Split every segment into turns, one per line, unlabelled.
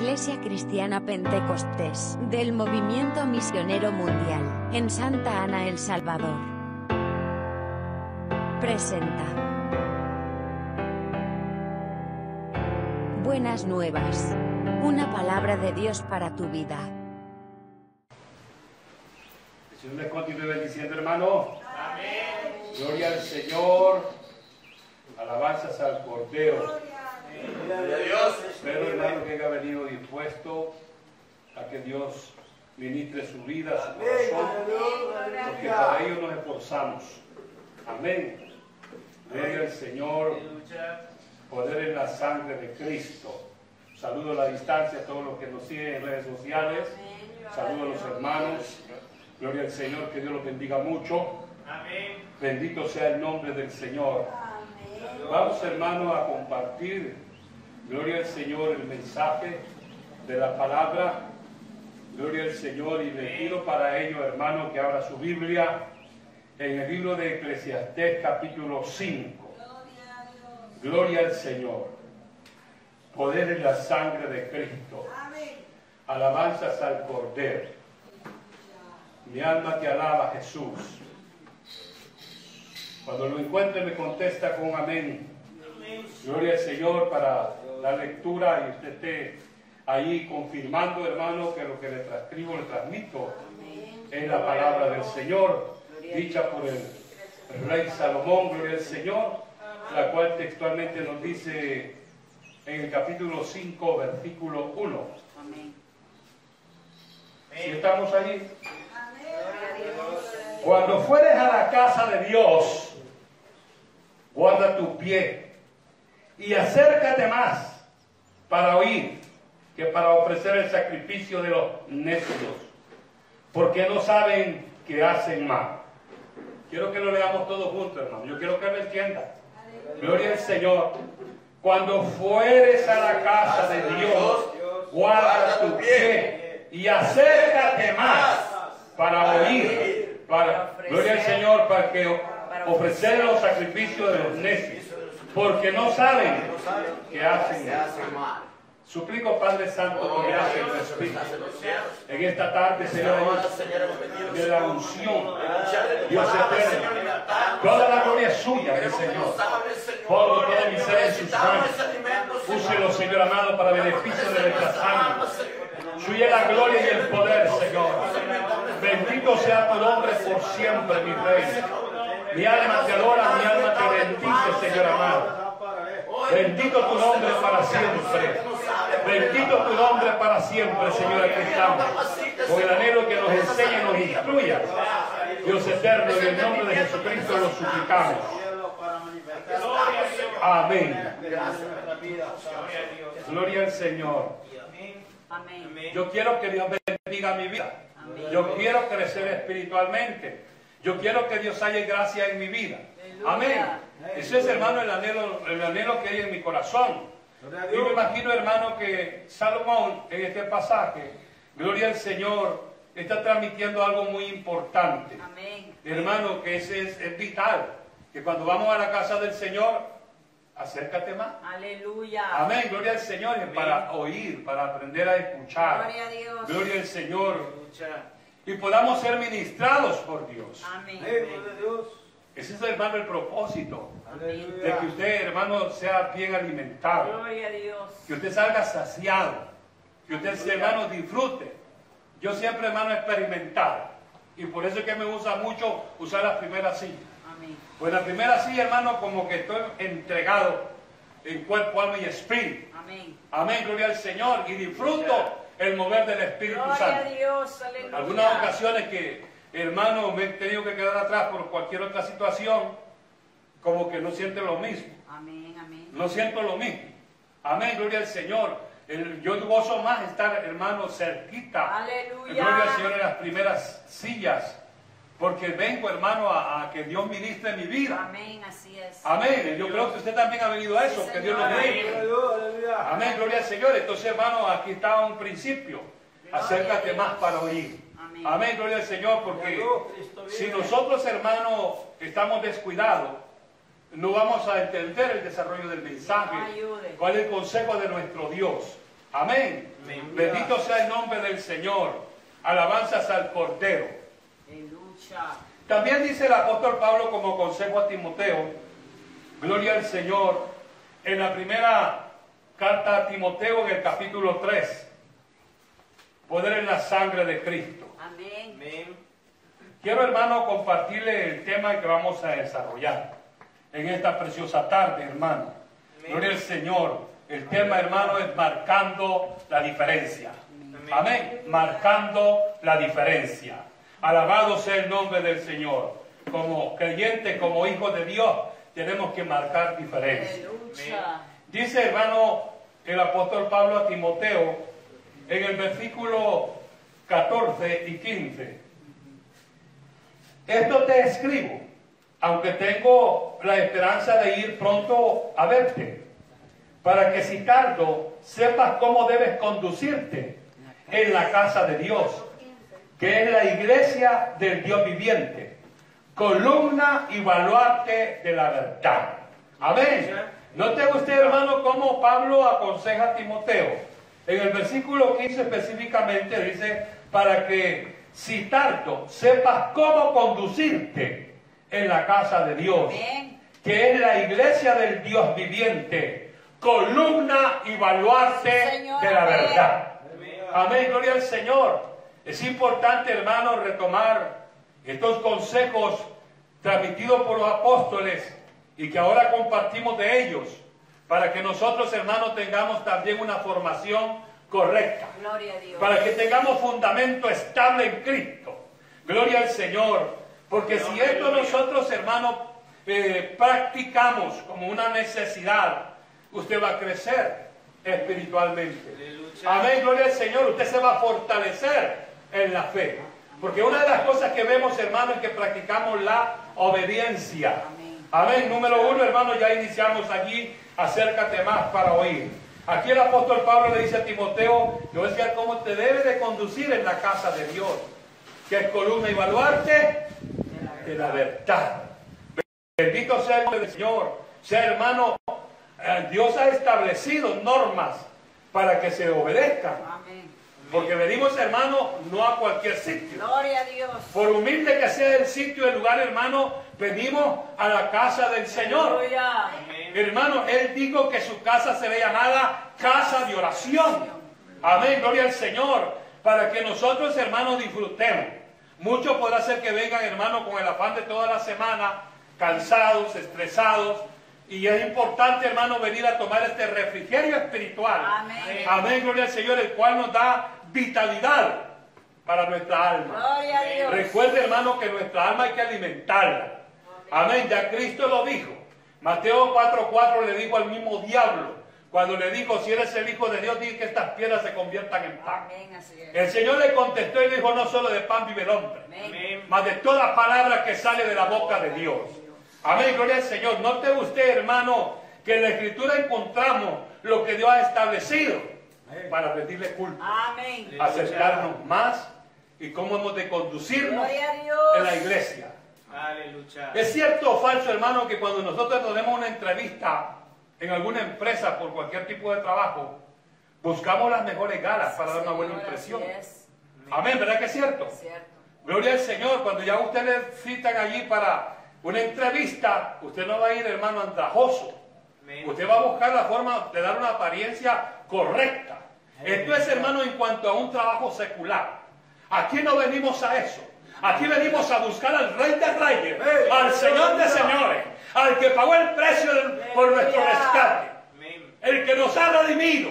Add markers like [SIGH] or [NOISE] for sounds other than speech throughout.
Iglesia Cristiana Pentecostés del Movimiento Misionero Mundial en Santa Ana, El Salvador. Presenta. Buenas nuevas. Una palabra de Dios para tu vida.
El Señor continúe bendiciendo, hermano. Gloria al Señor. Alabanzas al Cordero.
Gloria a Dios.
Espero, hermano, que haya venido dispuesto a que Dios ministre su vida, su corazón, porque para ello nos esforzamos. Amén. Gloria al Señor. Poder en la sangre de Cristo. Saludo a la distancia a todos los que nos siguen en redes sociales. Saludo a los hermanos. Gloria al Señor, que Dios los bendiga mucho. Bendito sea el nombre del Señor. Vamos, hermanos, a compartir, gloria al Señor, el mensaje de la palabra. Gloria al Señor y le pido para ello, hermano, que abra su Biblia en el libro de Eclesiastés capítulo 5. Gloria al Señor. Poder en la sangre de Cristo. Alabanzas al Cordero. Mi alma te alaba, Jesús. Cuando lo encuentre me contesta con amén. Gloria al Señor para la lectura y usted esté ahí confirmando, hermano, que lo que le transcribo, le transmito es la palabra del Señor, dicha por el rey Salomón, gloria al Señor, la cual textualmente nos dice en el capítulo 5, versículo 1. Si estamos ahí. Cuando fueres a la casa de Dios, guarda tu pie y acércate más para oír que para ofrecer el sacrificio de los necios, porque no saben que hacen mal. Quiero que lo leamos todos juntos, hermano. Yo quiero que me entienda. Gloria al Señor. Cuando fueres a la casa de Dios, guarda tu pie y acércate más para oír. Para, gloria al Señor, para que ofrecer los sacrificios de los necios, porque no saben que hacen mal. Suplico, Padre Santo, por gracia y Espíritu, en esta tarde, Señor, de la unción, Dios eterno, toda la gloria es suya, mi Señor. Pongo todo mi ser en sus manos. Úselo, Señor amado, para beneficio de nuestra sangre. Suya la gloria y el poder, Señor. Bendito sea tu nombre por siempre, mi Rey. Mi alma te adora, mi alma te bendice, Señor amado. Bendito tu nombre para siempre. Bendito tu nombre para siempre, Señor, aquí estamos. Con el anhelo que nos enseñe, nos instruya. Dios eterno, en el nombre de Jesucristo lo suplicamos. Amén. Gloria al Señor. Yo quiero que Dios bendiga mi vida. Yo quiero crecer espiritualmente. Yo quiero que Dios haya gracia en mi vida. Amén. Ese es, hermano, el anhelo, el anhelo que hay en mi corazón. Yo me imagino, hermano, que Salomón en este pasaje, gloria al Señor, está transmitiendo algo muy importante.
Amén.
Hermano, que ese es, es vital. Que cuando vamos a la casa del Señor, acércate más.
Aleluya.
Amén, gloria al Señor, es para oír, para aprender a escuchar.
Gloria a Dios.
Gloria al Señor. Y podamos ser ministrados por Dios.
Amén.
Ese es, hermano, el propósito.
Amén.
De que usted, hermano, sea bien alimentado.
Gloria a Dios.
Que usted salga saciado. Que usted, hermano, disfrute. Yo siempre, hermano, he experimentado. Y por eso es que me gusta mucho usar las primeras sillas.
Amén.
Pues la primera silla, hermano, como que estoy entregado en cuerpo, alma y espíritu.
Amén.
Amén, gloria al Señor. Y disfruto el mover del Espíritu
Gloria a
Santo.
Dios.
Algunas ocasiones que, hermano, me he tenido que quedar atrás por cualquier otra situación, como que no siente lo mismo.
Amén. Amén.
No siento lo mismo. Amén, gloria al Señor. El- yo gozo más estar, hermano, cerquita.
Aleluya.
Gloria al Señor en las primeras sillas. Porque vengo, hermano, a, a que Dios ministre mi vida.
Amén. Así es.
Amén. Yo creo que usted también ha venido a eso.
Sí,
que Dios lo bendiga. Amén, gloria al Señor. Entonces, hermano, aquí está un principio. Acércate más para oír.
Amén.
Amén, gloria al Señor, porque si nosotros, hermano, estamos descuidados, no vamos a entender el desarrollo del mensaje. ¿Cuál es el consejo de nuestro Dios? Amén.
Amén.
Bendito sea el nombre del Señor. Alabanzas al Cordero. También dice el apóstol Pablo como consejo a Timoteo, gloria al Señor, en la primera carta a Timoteo en el capítulo 3, poder en la sangre de Cristo.
Amén.
Amén.
Quiero hermano compartirle el tema que vamos a desarrollar en esta preciosa tarde, hermano.
Amén.
Gloria al Señor. El tema, hermano, es marcando la diferencia.
Amén.
Amén. Marcando la diferencia. Alabado sea el nombre del Señor. Como creyentes, como hijos de Dios, tenemos que marcar diferencia. Dice, hermano, el apóstol Pablo a Timoteo en el versículo 14 y 15. Esto te escribo, aunque tengo la esperanza de ir pronto a verte, para que si tardo sepas cómo debes conducirte en la casa de Dios, que es la iglesia del Dios viviente, columna y baluarte de la verdad. Amén. Note usted, hermano, cómo Pablo aconseja a Timoteo. En el versículo 15 específicamente dice, para que si tardo sepas cómo conducirte en la casa de Dios, que es la iglesia del Dios viviente, columna y baluarte de la verdad.
Amén,
gloria al Señor. Es importante, hermano, retomar estos consejos transmitidos por los apóstoles y que ahora compartimos de ellos, para que nosotros, hermanos, tengamos también una formación correcta,
Gloria a Dios.
para que tengamos fundamento estable en Cristo. Gloria al Señor. Porque si esto nosotros, hermanos, eh, practicamos como una necesidad, usted va a crecer espiritualmente. Amén, gloria al Señor. Usted se va a fortalecer en la fe. Porque una de las cosas que vemos, hermano, es que practicamos la obediencia.
Amén.
Número uno, hermano, ya iniciamos allí. Acércate más para oír. Aquí el apóstol Pablo le dice a Timoteo, le voy a decir cómo te debe de conducir en la casa de Dios. Que es columna y baluarte de la verdad. Bendito sea el nombre del Señor. Sea hermano, Dios ha establecido normas para que se obedezcan.
Amén.
Porque venimos, hermano, no a cualquier sitio.
Gloria a Dios.
Por humilde que sea el sitio, el lugar, hermano, venimos a la casa del Señor.
Amén.
Hermano, Él dijo que su casa se ve llamada casa de oración. Amén, gloria al Señor. Para que nosotros, hermanos, disfrutemos. Muchos podrá ser que vengan, hermano, con el afán de toda la semana, cansados, estresados. Y es importante, hermano, venir a tomar este refrigerio espiritual.
Amén.
Amén, gloria al Señor, el cual nos da vitalidad para nuestra alma.
Gloria a Dios.
Recuerde, hermano, que nuestra alma hay que alimentarla. Amén. Ya Cristo lo dijo. Mateo 4:4 le dijo al mismo diablo, cuando le dijo, si eres el Hijo de Dios, di que estas piedras se conviertan en pan.
Amén. Así es.
El Señor le contestó y le dijo, no solo de pan vive el hombre,
Amén.
Amén.
mas de toda palabra que sale de la boca de Dios. Amén, gloria al Señor. Note usted, hermano, que en la Escritura encontramos lo que Dios ha establecido para rendirle culto
Amén.
acercarnos más y cómo hemos de conducirnos
Gloria a Dios.
en la iglesia.
Aleluya.
¿Es cierto o falso, hermano, que cuando nosotros tenemos una entrevista en alguna empresa por cualquier tipo de trabajo, buscamos las mejores galas para dar una buena impresión? Amén, ¿verdad que es cierto?
Es cierto.
Gloria al Señor, cuando ya usted le citan allí para una entrevista, usted no va a ir, hermano, andrajoso. Usted va a buscar la forma de dar una apariencia correcta. Esto es, hermano, en cuanto a un trabajo secular. Aquí no venimos a eso. Aquí venimos a buscar al Rey de Reyes, al Señor de Señores, al que pagó el precio por nuestro rescate, el que nos ha redimido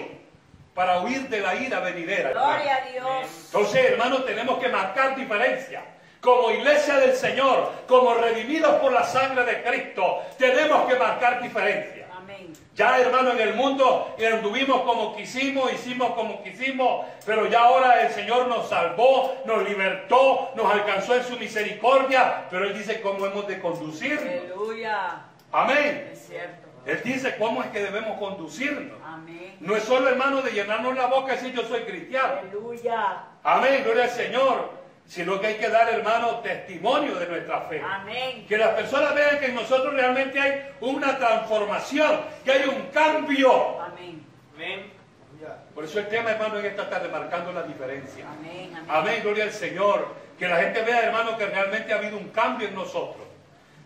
para huir de la ira venidera. hermano.
Gloria a Dios.
Entonces, hermanos, tenemos que marcar diferencia. Como iglesia del Señor, como redimidos por la sangre de Cristo, tenemos que marcar diferencia.
Amén.
Ya, hermano, en el mundo anduvimos como quisimos, hicimos como quisimos, pero ya ahora el Señor nos salvó, nos libertó, nos alcanzó en su misericordia, pero Él dice cómo hemos de conducirnos.
Aleluya.
Amén.
Es cierto.
Él dice cómo es que debemos conducirnos.
Amén.
No es solo, hermano, de llenarnos la boca y decir yo soy cristiano.
Aleluya.
Amén, gloria al Señor. Sino que hay que dar, hermano, testimonio de nuestra fe.
Amén.
Que las personas vean que en nosotros realmente hay una transformación, que hay un cambio.
Amén.
Amén.
Por eso el tema, hermano, en esta tarde marcando la diferencia.
Amén, amén.
Amén, gloria al Señor. Que la gente vea, hermano, que realmente ha habido un cambio en nosotros.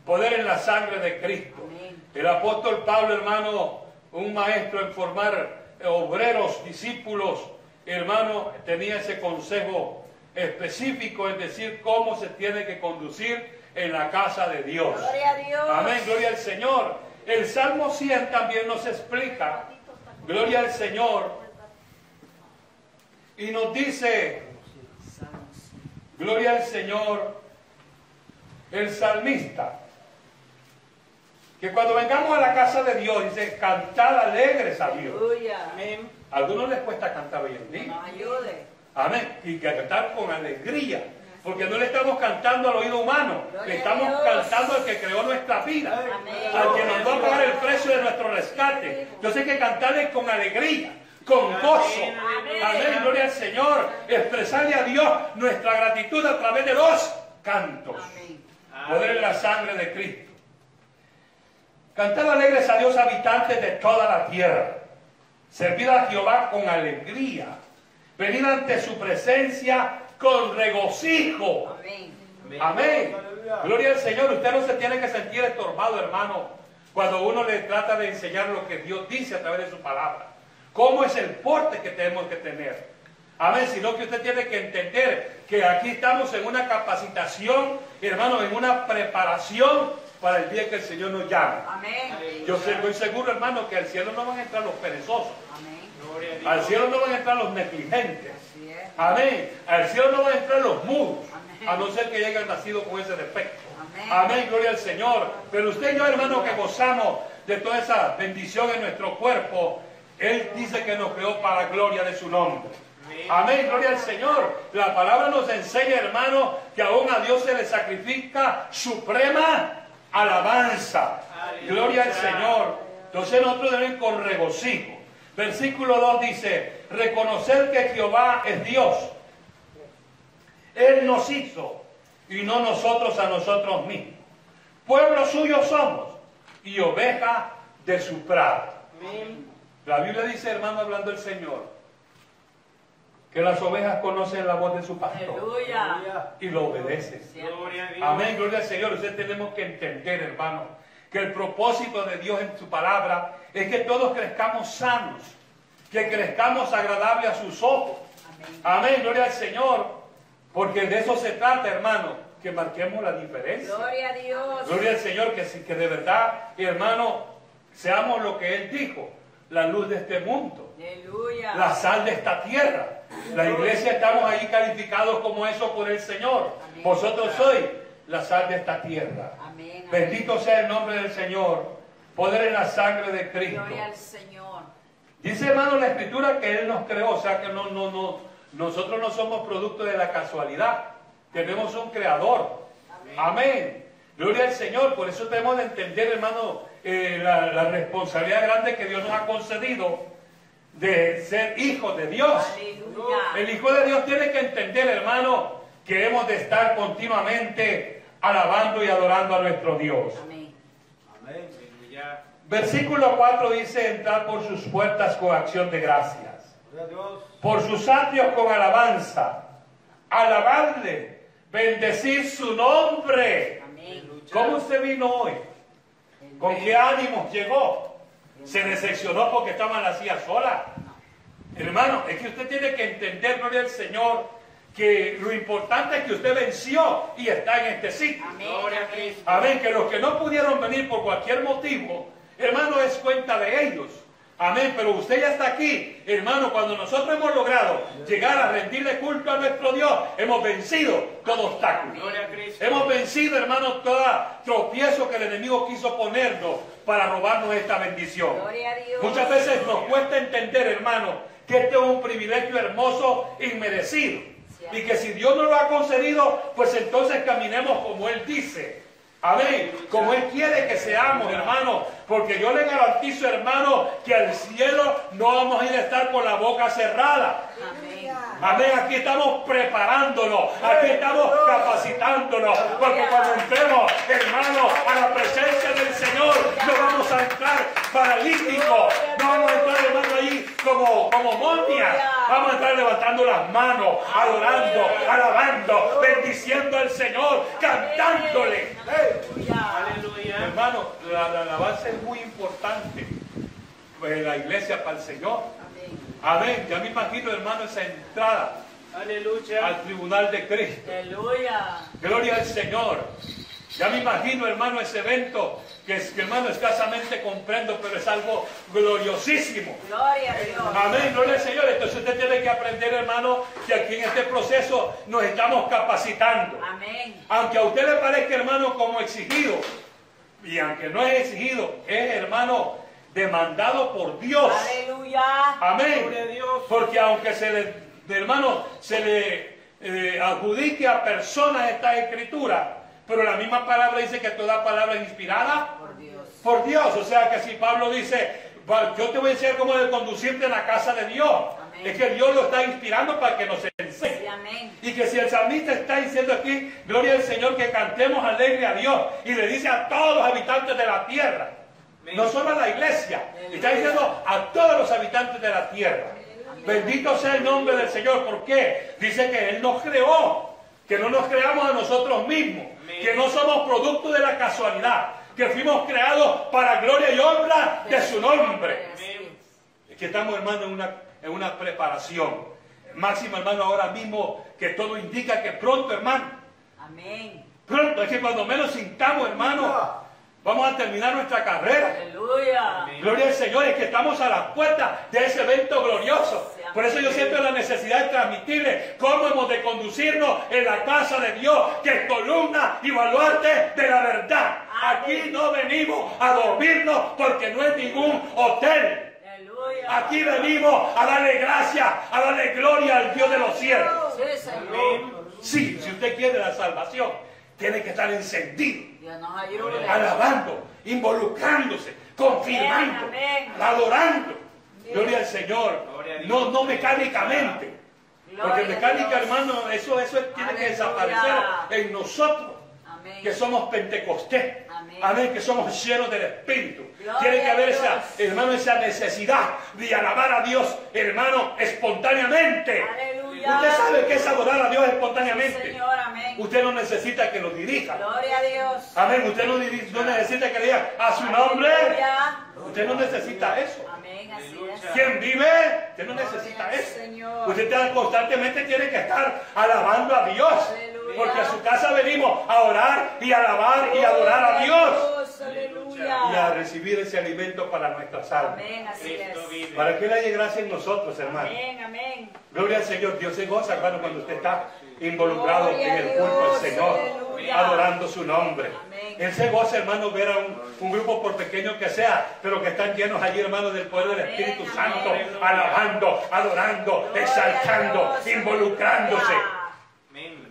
Poder en la sangre de Cristo.
Amén.
El apóstol Pablo, hermano, un maestro en formar obreros, discípulos, hermano, tenía ese consejo específico en decir cómo se tiene que conducir en la casa de Dios.
Gloria a Dios.
Amén, gloria al Señor. El Salmo 100 también nos explica, gloria al Señor, y nos dice, gloria al Señor, el salmista, que cuando vengamos a la casa de Dios, dice, cantad alegres a Dios. Algunos les cuesta cantar hoy en día. Amén. Y que cantar con alegría. Porque no le estamos cantando al oído humano, le estamos cantando al que creó nuestra vida, al que nos va a pagar el precio de nuestro rescate. Entonces hay que cantarle con alegría, con gozo.
Amén.
Amén, gloria al Señor. Expresarle a Dios nuestra gratitud a través de los cantos.
Amén.
Poder en la sangre de Cristo. Cantar alegres a Dios, habitantes de toda la tierra. Servir a Jehová con alegría. Venir ante su presencia con regocijo.
Amén.
Amén. Gloria al Señor. Usted no se tiene que sentir estorbado, hermano, cuando uno le trata de enseñar lo que Dios dice a través de su palabra. ¿Cómo es el porte que tenemos que tener? Amén. Sino que usted tiene que entender que aquí estamos en una capacitación, hermano, en una preparación para el día que el Señor nos llame.
Amén.
Yo estoy seguro, hermano, que al cielo no van a entrar los perezosos.
Amén.
Al cielo no van a entrar los negligentes. Amén. Al cielo no van a entrar los mudos, a no ser que hayan nacido con ese defecto.
Amén.
Gloria al Señor. Pero usted y yo, hermano, que gozamos de toda esa bendición en nuestro cuerpo, Él dice que nos creó para gloria de su nombre. Amén, gloria al Señor. La palabra nos enseña, hermano, que aún a Dios se le sacrifica suprema alabanza. Gloria al Señor. Entonces nosotros debemos con regocijo. Versículo 2 dice, reconocer que Jehová es Dios. Él nos hizo y no nosotros a nosotros mismos. Pueblo suyo somos y oveja de su prado. La Biblia dice, hermano, hablando el Señor, que las ovejas conocen la voz de su pastor
Aleluya.
y lo obedecen. Amén, gloria al Señor. Usted tenemos que entender, hermano, que el propósito de Dios en su palabra es que todos crezcamos sanos, que crezcamos agradables a sus ojos.
Amén.
Amén, gloria al Señor. Porque de eso se trata, hermano, que marquemos la diferencia.
Gloria a Dios.
Gloria al Señor, que, de verdad, hermano, seamos lo que Él dijo, la luz de este mundo
Aleluya.
la sal de esta tierra. La iglesia estamos ahí calificados como eso por el Señor.
Amén.
Vosotros sois la sal de esta tierra. Bendito sea el nombre del Señor. Poder en la sangre de Cristo.
Gloria al Señor.
Dice hermano la escritura que Él nos creó, o sea que no, no, no, nosotros no somos producto de la casualidad. Tenemos un creador. Amén. Gloria al Señor. Por eso tenemos de entender, hermano, eh, la, la responsabilidad grande que Dios nos ha concedido de ser hijos de Dios.
Aleluya.
El Hijo de Dios tiene que entender, hermano, que hemos de estar continuamente alabando y adorando a nuestro Dios.
Amén.
Amén.
Versículo 4 dice, entrar por sus puertas con acción de gracias, por sus atrios con alabanza, alabarle, bendecir su nombre.
Amén.
¿Cómo usted vino hoy? ¿Con qué ánimos llegó? ¿Se decepcionó porque estaba en la silla sola? Hermano, es que usted tiene que entender, gloria al Señor, que lo importante es que usted venció y está en este sitio.
Amén.
Gloria a
Amén.
Que los que no pudieron venir por cualquier motivo, hermano, es cuenta de ellos. Amén, pero usted ya está aquí, hermano, cuando nosotros hemos logrado llegar a rendirle culto a nuestro Dios, hemos vencido todo obstáculo.
Gloria a Cristo.
Hemos vencido, hermano, todo tropiezo que el enemigo quiso ponernos para robarnos esta bendición.
Gloria a Dios.
Muchas veces nos cuesta entender, hermano, que este es un privilegio hermoso, inmerecido. Y que si Dios nos lo ha concedido, pues entonces caminemos como Él dice. Amén. Como Él quiere que seamos, hermano. Porque yo le garantizo, hermano, que al cielo no vamos a ir a estar con la boca cerrada.
Amén.
Amén, aquí estamos preparándonos, aquí estamos capacitándonos, porque cuando entremos, hermano, a la presencia del Señor, no vamos a entrar paralíticos, no vamos a entrar, hermano, ahí como, como momias, vamos a entrar levantando las manos, adorando, alabando, bendiciendo al Señor, cantándole.
Aleluya.
Hermano, la, la alabanza es muy importante en la iglesia para el Señor. Amén. Ya me imagino, hermano, esa entrada
Aleluya.
al tribunal de Cristo.
Aleluya.
Gloria al Señor. Ya me imagino, hermano, ese evento que hermano, escasamente comprendo, pero es algo gloriosísimo.
Gloria a Dios.
Amén, gloria al Señor. Entonces usted tiene que aprender, hermano, que aquí en este proceso nos estamos capacitando.
Amén.
Aunque a usted le parezca, hermano, como exigido, y aunque no es exigido, es, hermano, demandado por Dios.
Aleluya.
Amén.
Dios.
Porque aunque se le, hermano, se le eh, adjudique a personas esta escritura, pero la misma palabra dice que toda palabra es inspirada
Por Dios.
por Dios. O sea que si Pablo dice, "Va- yo te voy a enseñar cómo de conducirte en la casa de Dios,
Amén.
es que Dios lo está inspirando para que nos
Sí,
enseñe.
amén.
Y que si el salmista está diciendo aquí, gloria al Señor, que cantemos alegre a Dios, y le dice a todos los habitantes de la tierra. No solo a la iglesia, está diciendo a todos los habitantes de la tierra. Bendito sea el nombre del Señor, ¿por qué? Dice que Él nos creó, que no nos creamos a nosotros mismos, que no somos producto de la casualidad, que fuimos creados para gloria y honra de su nombre. Es que estamos, hermano, en una, en una preparación. Máximo, hermano, ahora mismo que todo indica que pronto, hermano,
Amén.
pronto, es que cuando menos sintamos, hermano, vamos a terminar nuestra carrera.
Aleluya.
Gloria al Señor, es que estamos a la puerta de ese evento glorioso. Por eso yo siento la necesidad de transmitirle cómo hemos de conducirnos en la casa de Dios, que es columna y baluarte de la verdad. Aquí no venimos a dormirnos porque no es ningún hotel. Aquí venimos a darle gracias, a darle gloria al Dios de los cielos.
Sí, Señor.
Sí, si usted quiere la salvación, tiene que estar encendido,
Dios nos ayude.
alabando, involucrándose, confirmando, adorando. Gloria al Señor. No, no mecánicamente. Porque mecánica, hermano, eso, eso tiene que desaparecer en nosotros
Amén.
que somos pentecostés.
Amén.
Amén, que somos llenos del Espíritu.
Gloria
Tiene que haber esa, hermano, esa necesidad de alabar a Dios, hermano, espontáneamente.
Aleluya.
Usted sabe que es adorar a Dios espontáneamente.
Señor, amén.
Usted no necesita que lo dirija.
Gloria a Dios.
Amén. Usted no, necesita que le diga a su nombre. Usted no necesita eso.
Amén, así
Aleluya.
es.
¿Quién vive? Usted no necesita
Gloria
eso.
Señor.
Usted está- constantemente tiene que estar alabando a Dios.
Aleluya.
Porque a su casa venimos a orar y alabar y adorar a Dios. Y a recibir ese alimento para nuestras almas.
Amén, así
Cristo
es.
vive.
Para que Él haya gracia en nosotros, hermano.
Amén, amén.
Gloria al Señor. Dios se goza, hermano, cuando usted está involucrado
Gloria
en el culto del Señor,
aleluya.
adorando su nombre.
Amén.
Él se goza, hermano, ver a un, un grupo, por pequeño que sea, pero que están llenos allí, hermano, del poder del
Amén,
Espíritu
amén.
Santo, alabando, adorando,
Gloria
exaltando,
Dios,
involucrándose.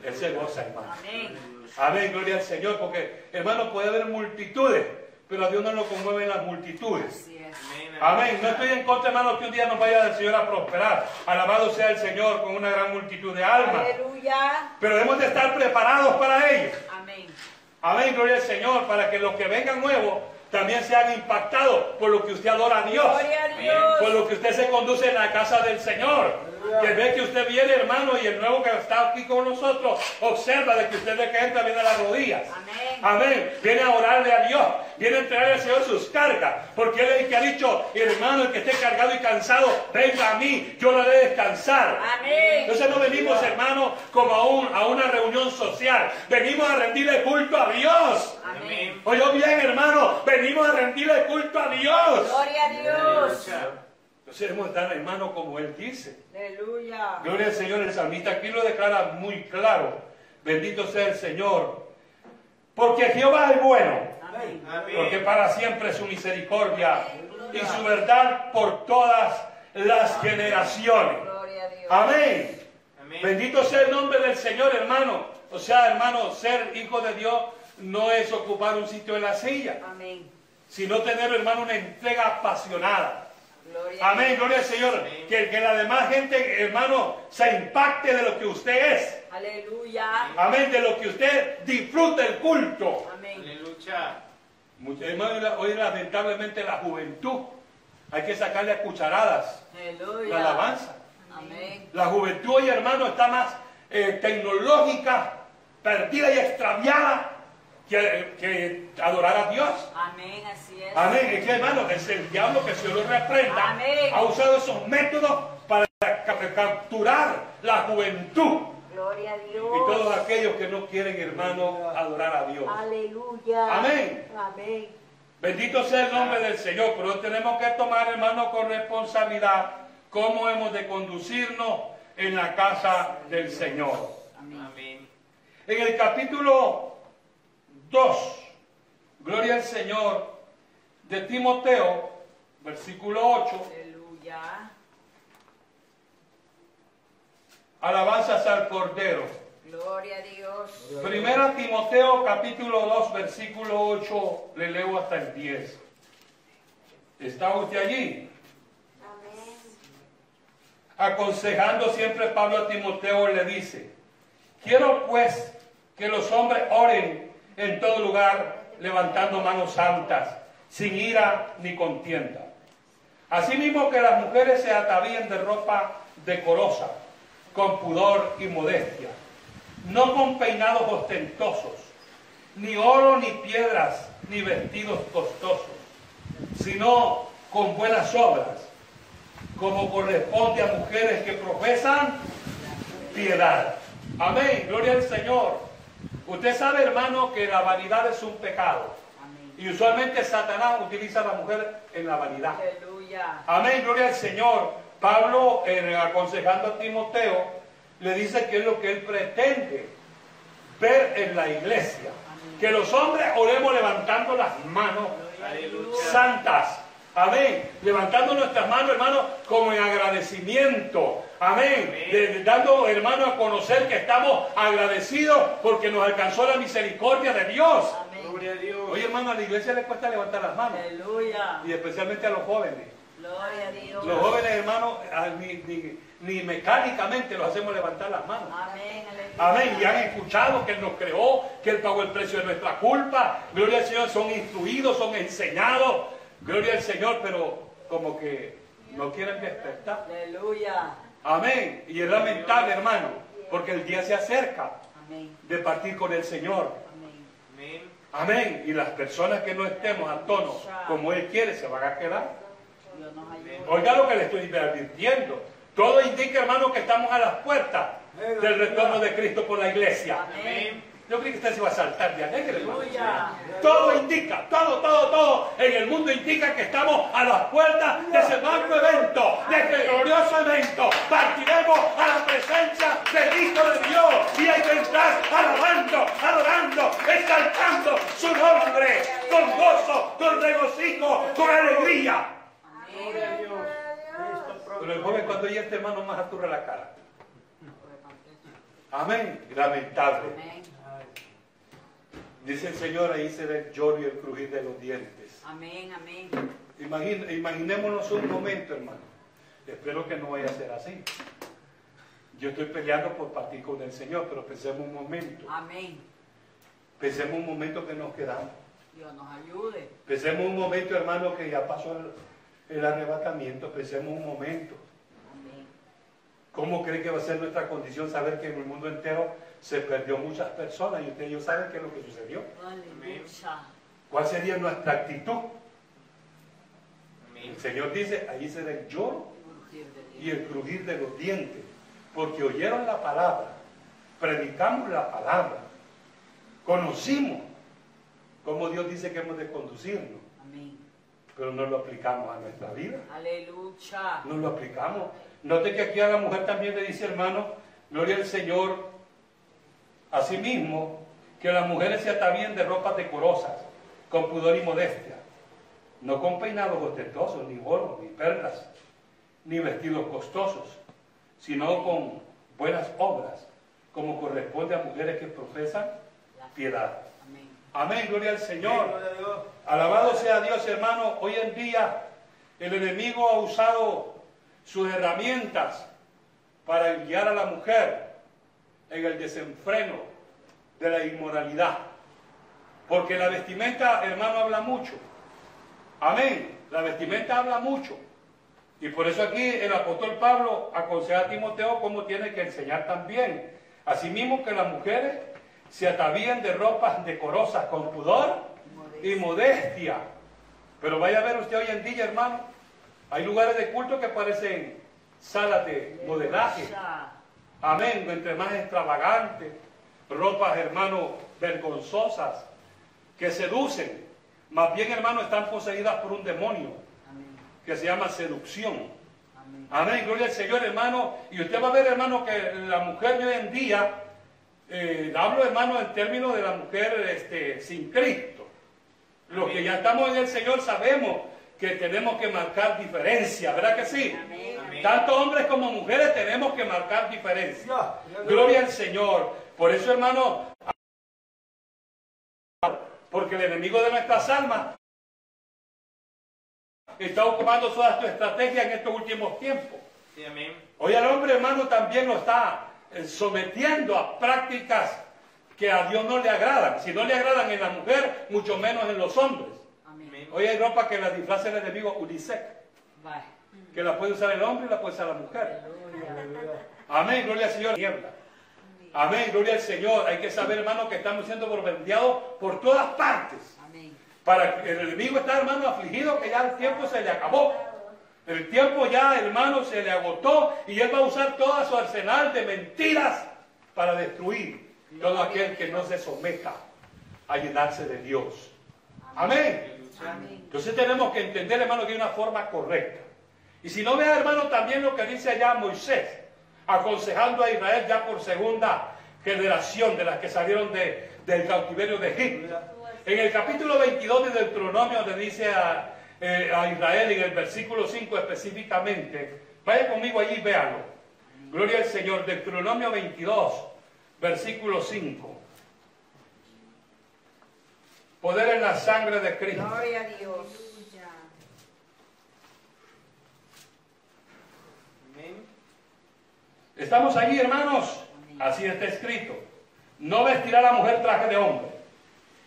Él se goza, hermano.
Amén.
Amén, gloria al Señor, porque, hermano, puede haber multitudes, pero a Dios no lo conmueven las multitudes.
Así es.
Amén.
Amén. No estoy en contra, hermano, que un día nos vaya el Señor a prosperar. Alabado sea el Señor con una gran multitud de almas.
Aleluya.
Pero debemos de estar preparados para ello.
Amén.
Amén, gloria al Señor, para que los que vengan nuevos también sean impactados por lo que usted adora a Dios.
Gloria a Dios.
Por lo que usted se conduce en la casa del Señor. Que ve que usted viene, hermano, y el nuevo que está aquí con nosotros observa de que usted de que entra viene a las rodillas.
Amén.
Amén. Viene a orarle a Dios. Viene a entregarle al Señor sus cargas. Porque Él es el que ha dicho, hermano, el que esté cargado y cansado, venga a mí, yo lo haré descansar.
Amén.
Entonces no venimos, hermano, como a, un- a una reunión social. Venimos a rendirle culto a Dios.
Amén.
Oyó bien, hermano, venimos a rendirle culto a Dios.
Gloria a Dios.
Entonces debemos estar, hermano, como Él dice.
Aleluya.
Gloria al Señor, el salmista aquí lo declara muy claro. Bendito sea el Señor. Porque Jehová es bueno,
Amén.
porque para siempre es su misericordia y su verdad por todas las generaciones.
Gloria a Dios.
Amén.
Amén.
Bendito sea el nombre del Señor, hermano. O sea, hermano, ser hijo de Dios no es ocupar un sitio en la silla,
Amén.
sino tener, hermano, una entrega apasionada.
Gloria
Amén, gloria al Señor.
Amén.
Que, que la demás gente, hermano, se impacte de lo que usted es.
Aleluya.
Amén, de lo que usted disfruta el culto.
Amén.
Aleluya.
Muchas- hermano, hoy, hoy lamentablemente la juventud, hay que sacarle a cucharadas
Aleluya.
la alabanza.
Amén.
La juventud hoy, hermano, está más eh, tecnológica, perdida y extraviada que, que adorar a Dios.
Amén, así es.
Amén. Es que, hermano, es el diablo que se lo reprenda.
Amén.
Ha usado esos métodos para ca- capturar la juventud
Gloria a Dios.
y todos aquellos que no quieren, hermano, adorar a Dios.
Aleluya.
Amén.
Amén.
Bendito sea el nombre del Señor, pero tenemos que tomar, hermano, con responsabilidad cómo hemos de conducirnos en la casa del Señor.
Amén.
En el capítulo 2, Gloria al Señor, de Timoteo, versículo 8,
Aleluya.
alabanzas al Cordero.
Gloria a Dios.
Primera Timoteo, capítulo 2, versículo 8, le leo hasta el 10. ¿Está usted allí? Aconsejando siempre Pablo a Timoteo le dice, quiero pues que los hombres oren en todo lugar levantando manos santas, sin ira ni contienda. Asimismo que las mujeres se atavíen de ropa decorosa, con pudor y modestia, no con peinados ostentosos, ni oro ni piedras, ni vestidos costosos, sino con buenas obras, como corresponde a mujeres que profesan piedad. Amén, gloria al Señor. Usted sabe, hermano, que la vanidad es un pecado.
Amén.
Y usualmente Satanás utiliza a la mujer en la vanidad.
Aleluya.
Amén, gloria al Señor. Pablo, eh, aconsejando a Timoteo, le dice que es lo que él pretende ver en la iglesia. Que los hombres oremos levantando las manos
Aleluya.
santas. Amén. Levantando nuestras manos, hermano, como en agradecimiento. Amén. Dando, hermano, a conocer que estamos agradecidos porque nos alcanzó la misericordia de Dios.
Amén.
Gloria a Dios.
Oye, hermano, a la iglesia le cuesta levantar las manos.
Aleluya.
Y especialmente a los jóvenes.
Gloria a Dios.
Los jóvenes, hermanos, ni, ni- ni mecánicamente los hacemos levantar las manos.
Amén. Aleluya.
Amén. Y han escuchado que Él nos creó, que Él pagó el precio de nuestra culpa. Gloria al Señor, son instruidos, son enseñados. Gloria al Señor, pero como que no quieren despertar.
Aleluya.
Amén. Y es lamentable, hermano, porque el día se acerca de partir con el Señor.
Amén.
Y las personas que no estemos a tono como Él quiere se van a quedar.
Dios nos ayude.
Oiga lo que le estoy advirtiendo. Todo indica, hermano, que estamos a las puertas del retorno de Cristo por la iglesia.
Amén.
Yo creí que usted se iba a saltar de alegre, hermano. Todo indica, todo, todo, todo en el mundo indica que estamos a las puertas de ese magno evento, de glorioso evento. Partiremos a la presencia del Hijo de Dios y hay que entrar alabando, adorando, exaltando su nombre con gozo, con regocijo, con alegría. Pero el joven cuando oye este hermano más aturra la cara. Amén. Lamentable. Dice el Señor, ahí se ve el lloro y el crujir de los dientes.
Amén. Amén.
Imagin- imaginémonos un momento, hermano. Espero que no vaya a ser así. Yo estoy peleando por partir con el Señor, pero pensemos un momento.
Amén.
Pensemos un momento que nos quedamos.
Dios nos ayude.
Pensemos un momento, hermano, que ya pasó el, el arrebatamiento. Pensemos un momento.
Amén.
¿Cómo cree que va a ser nuestra condición saber que en el mundo entero se perdió muchas personas y ustedes ellos saben qué es lo que sucedió?
Aleluya.
¿Cuál sería nuestra actitud?
Amén.
El Señor dice, allí será el lloro y el crujir de los dientes, porque oyeron la palabra, predicamos la palabra, conocimos cómo Dios dice que hemos de conducirnos,
Amén.
pero no lo aplicamos a nuestra vida,
Aleluya.
no lo aplicamos. Note que aquí a la mujer también le dice, hermano, gloria al Señor, asimismo, que las mujeres se atavíen de ropas decorosas, con pudor y modestia, no con peinados ostentosos, ni oro, ni perlas, ni vestidos costosos, sino con buenas obras, como corresponde a mujeres que profesan piedad.
Amén.
Amén, gloria al Señor.
Gloria a Dios.
Alabado sea Dios, hermano. Hoy en día el enemigo ha usado sus herramientas para guiar a la mujer en el desenfreno de la inmoralidad. Porque la vestimenta, hermano, habla mucho. Amén. La vestimenta habla mucho. Y por eso aquí el apóstol Pablo aconseja a Timoteo cómo tiene que enseñar también. Asimismo que las mujeres se atavían de ropas decorosas con pudor y modestia. Pero vaya a ver usted hoy en día, hermano, hay lugares de culto que parecen salas de modelaje. Amén, entre más extravagantes, ropas, hermano, vergonzosas, que seducen. Más bien, hermano, están poseídas por un demonio. Que se llama seducción.
Amén.
Amén, gloria al Señor, hermano. Y usted va a ver, hermano, que la mujer de hoy en día, eh, hablo, hermano, en términos de la mujer este, sin Cristo. Los que ya estamos en el Señor sabemos que tenemos que marcar diferencia, ¿verdad que sí?
Amén.
Tanto hombres como mujeres tenemos que marcar diferencia. Gloria al Señor. Por eso, hermano, porque el enemigo de nuestras almas está ocupando toda su estrategia en estos últimos tiempos.
Sí, amén.
Hoy el hombre, hermano, también lo está eh, sometiendo a prácticas que a Dios no le agradan. Si no le agradan en la mujer, mucho menos en los hombres.
Amén.
Hoy hay ropa que la disfraza el enemigo unisex,
Bye.
que la puede usar el hombre y la puede usar la mujer. Amén, gloria al Señor. Niebla. Amén, gloria al Señor. Hay que saber, hermano, que estamos siendo bombardeados por todas partes. Para que el enemigo está, hermano, afligido, que ya el tiempo se le acabó. El tiempo ya, hermano, se le agotó y él va a usar todo su arsenal de mentiras para destruir todo aquel que no se someta a llenarse de Dios. Amén. Entonces tenemos que entender, hermano, que hay una forma correcta. Y si no vea, hermano, también lo que dice allá Moisés, aconsejando a Israel ya por segunda generación de las que salieron de- del cautiverio de Egipto. En el capítulo 22 de Deuteronomio le dice a, eh, a Israel, en el versículo 5 específicamente, vaya conmigo allí y véanlo. Gloria al Señor, Deuteronomio 22, versículo 5. Poder en la sangre de Cristo.
Gloria a Dios.
Amén.
Estamos allí, hermanos. Así está escrito. No vestirá la mujer traje de hombre,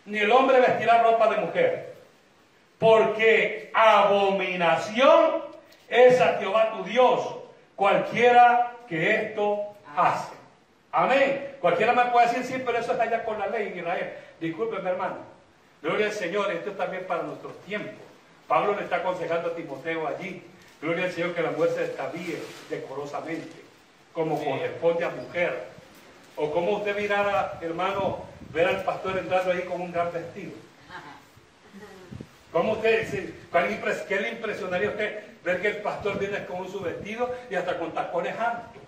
ni el hombre vestirá ropa de mujer. Porque abominación es a Jehová tu Dios, cualquiera que esto hace. Amén. Cualquiera me puede decir, sí, pero eso está allá con la ley en Israel. Discúlpeme, hermano. Gloria al Señor, esto es también para nuestros tiempos. Pablo le está aconsejando a Timoteo allí. Gloria al Señor que la mujer se destabíe decorosamente, como corresponde a mujer. O como usted mirara, hermano, ver al pastor entrando ahí con un gran vestido. ¿Cómo usted, se- cuál impres- ¿Qué le impresionaría a usted ver que el pastor viene con su vestido y hasta con tacones altos?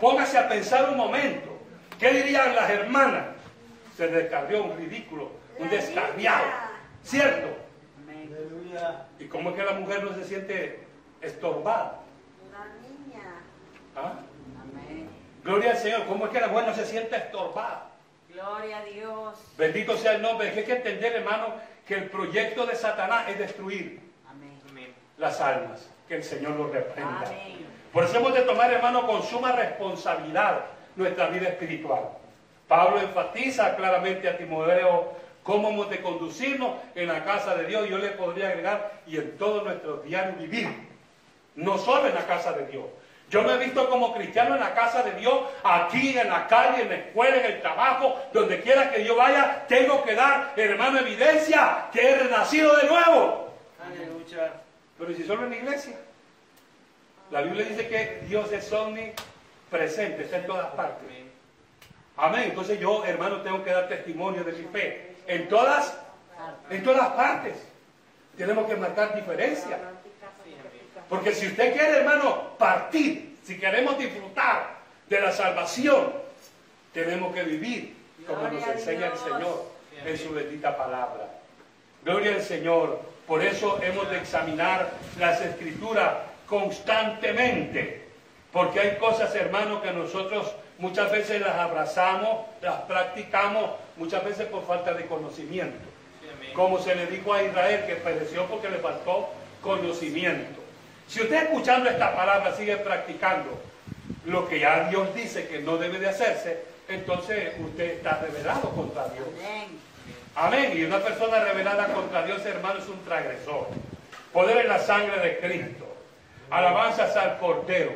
Póngase a pensar un momento. ¿Qué dirían las hermanas? Se descarrió un ridículo, un descarriado. ¿Cierto? ¿Y cómo es que la mujer no se siente estorbada?
La niña.
¿Ah? Gloria al Señor. ¿Cómo es que la mujer no se siente estorbada?
Gloria a Dios.
Bendito sea el nombre. Es que hay que entender, hermano, que el proyecto de Satanás es destruir.
Amén.
las almas. Que el Señor los reprenda.
Amén.
Por eso hemos de tomar, hermano, con suma responsabilidad nuestra vida espiritual. Pablo enfatiza claramente a Timoteo cómo hemos de conducirnos en la casa de Dios. Yo le podría agregar y en todo nuestro diario vivir. No solo en la casa de Dios. Yo me he visto como cristiano en la casa de Dios, aquí en la calle, en la escuela, en el trabajo, donde quiera que yo vaya, tengo que dar, hermano, evidencia que he renacido de nuevo.
Aleluya.
Pero ¿y si solo en la iglesia? La Biblia dice que Dios es omnipresente, está en todas partes.
Amén.
Amén. Entonces yo, hermano, tengo que dar testimonio de mi fe. En todas, en todas partes. Tenemos que marcar diferencia. Porque si usted quiere, hermano, partir, si queremos disfrutar de la salvación, tenemos que vivir como nos
Gloria
enseña el. Señor en su bendita palabra. Gloria al Señor. Por eso hemos de examinar las escrituras constantemente. Porque hay cosas, hermano, que nosotros muchas veces las abrazamos, las practicamos, muchas veces por falta de conocimiento. Como se le dijo a Israel que pereció porque le faltó conocimiento. Si usted escuchando esta palabra sigue practicando lo que ya Dios dice que no debe de hacerse, entonces usted está revelado contra Dios.
Amén.
Y una persona revelada contra Dios, hermano, es un transgresor. Poder en la sangre de Cristo. Alabanzas al Cordero.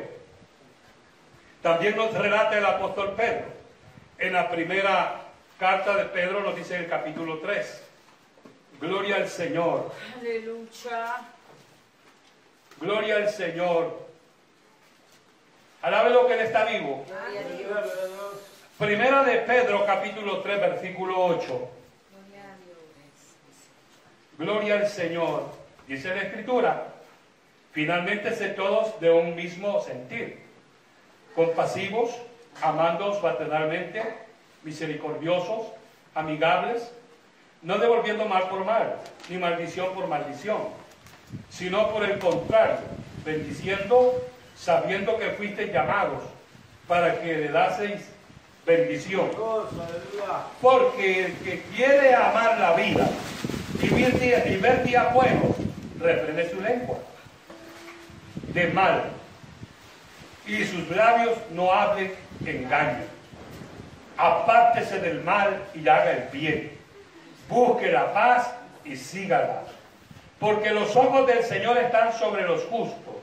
También nos relata el apóstol Pedro. En la primera carta de Pedro nos dice en el capítulo 3. Gloria al Señor.
Aleluya.
Gloria al Señor. Alabe lo que Él está vivo.
Gloria a Dios.
Primera de Pedro, capítulo 3, versículo 8.
Gloria a Dios.
Gloria al Señor. Dice la Escritura. Finalmente sé todos de un mismo sentir. Compasivos, amándoos fraternalmente, misericordiosos, amigables, no devolviendo mal por mal, ni maldición por maldición, sino por el contrario, bendiciendo, sabiendo que fuisteis llamados para que heredaseis bendición. Porque el que quiere amar la vida y ver días, y ver su lengua de mal y sus labios no hablen engaño. Apártese del mal y haga el bien. Busque la paz y sígala. Porque los ojos del Señor están sobre los justos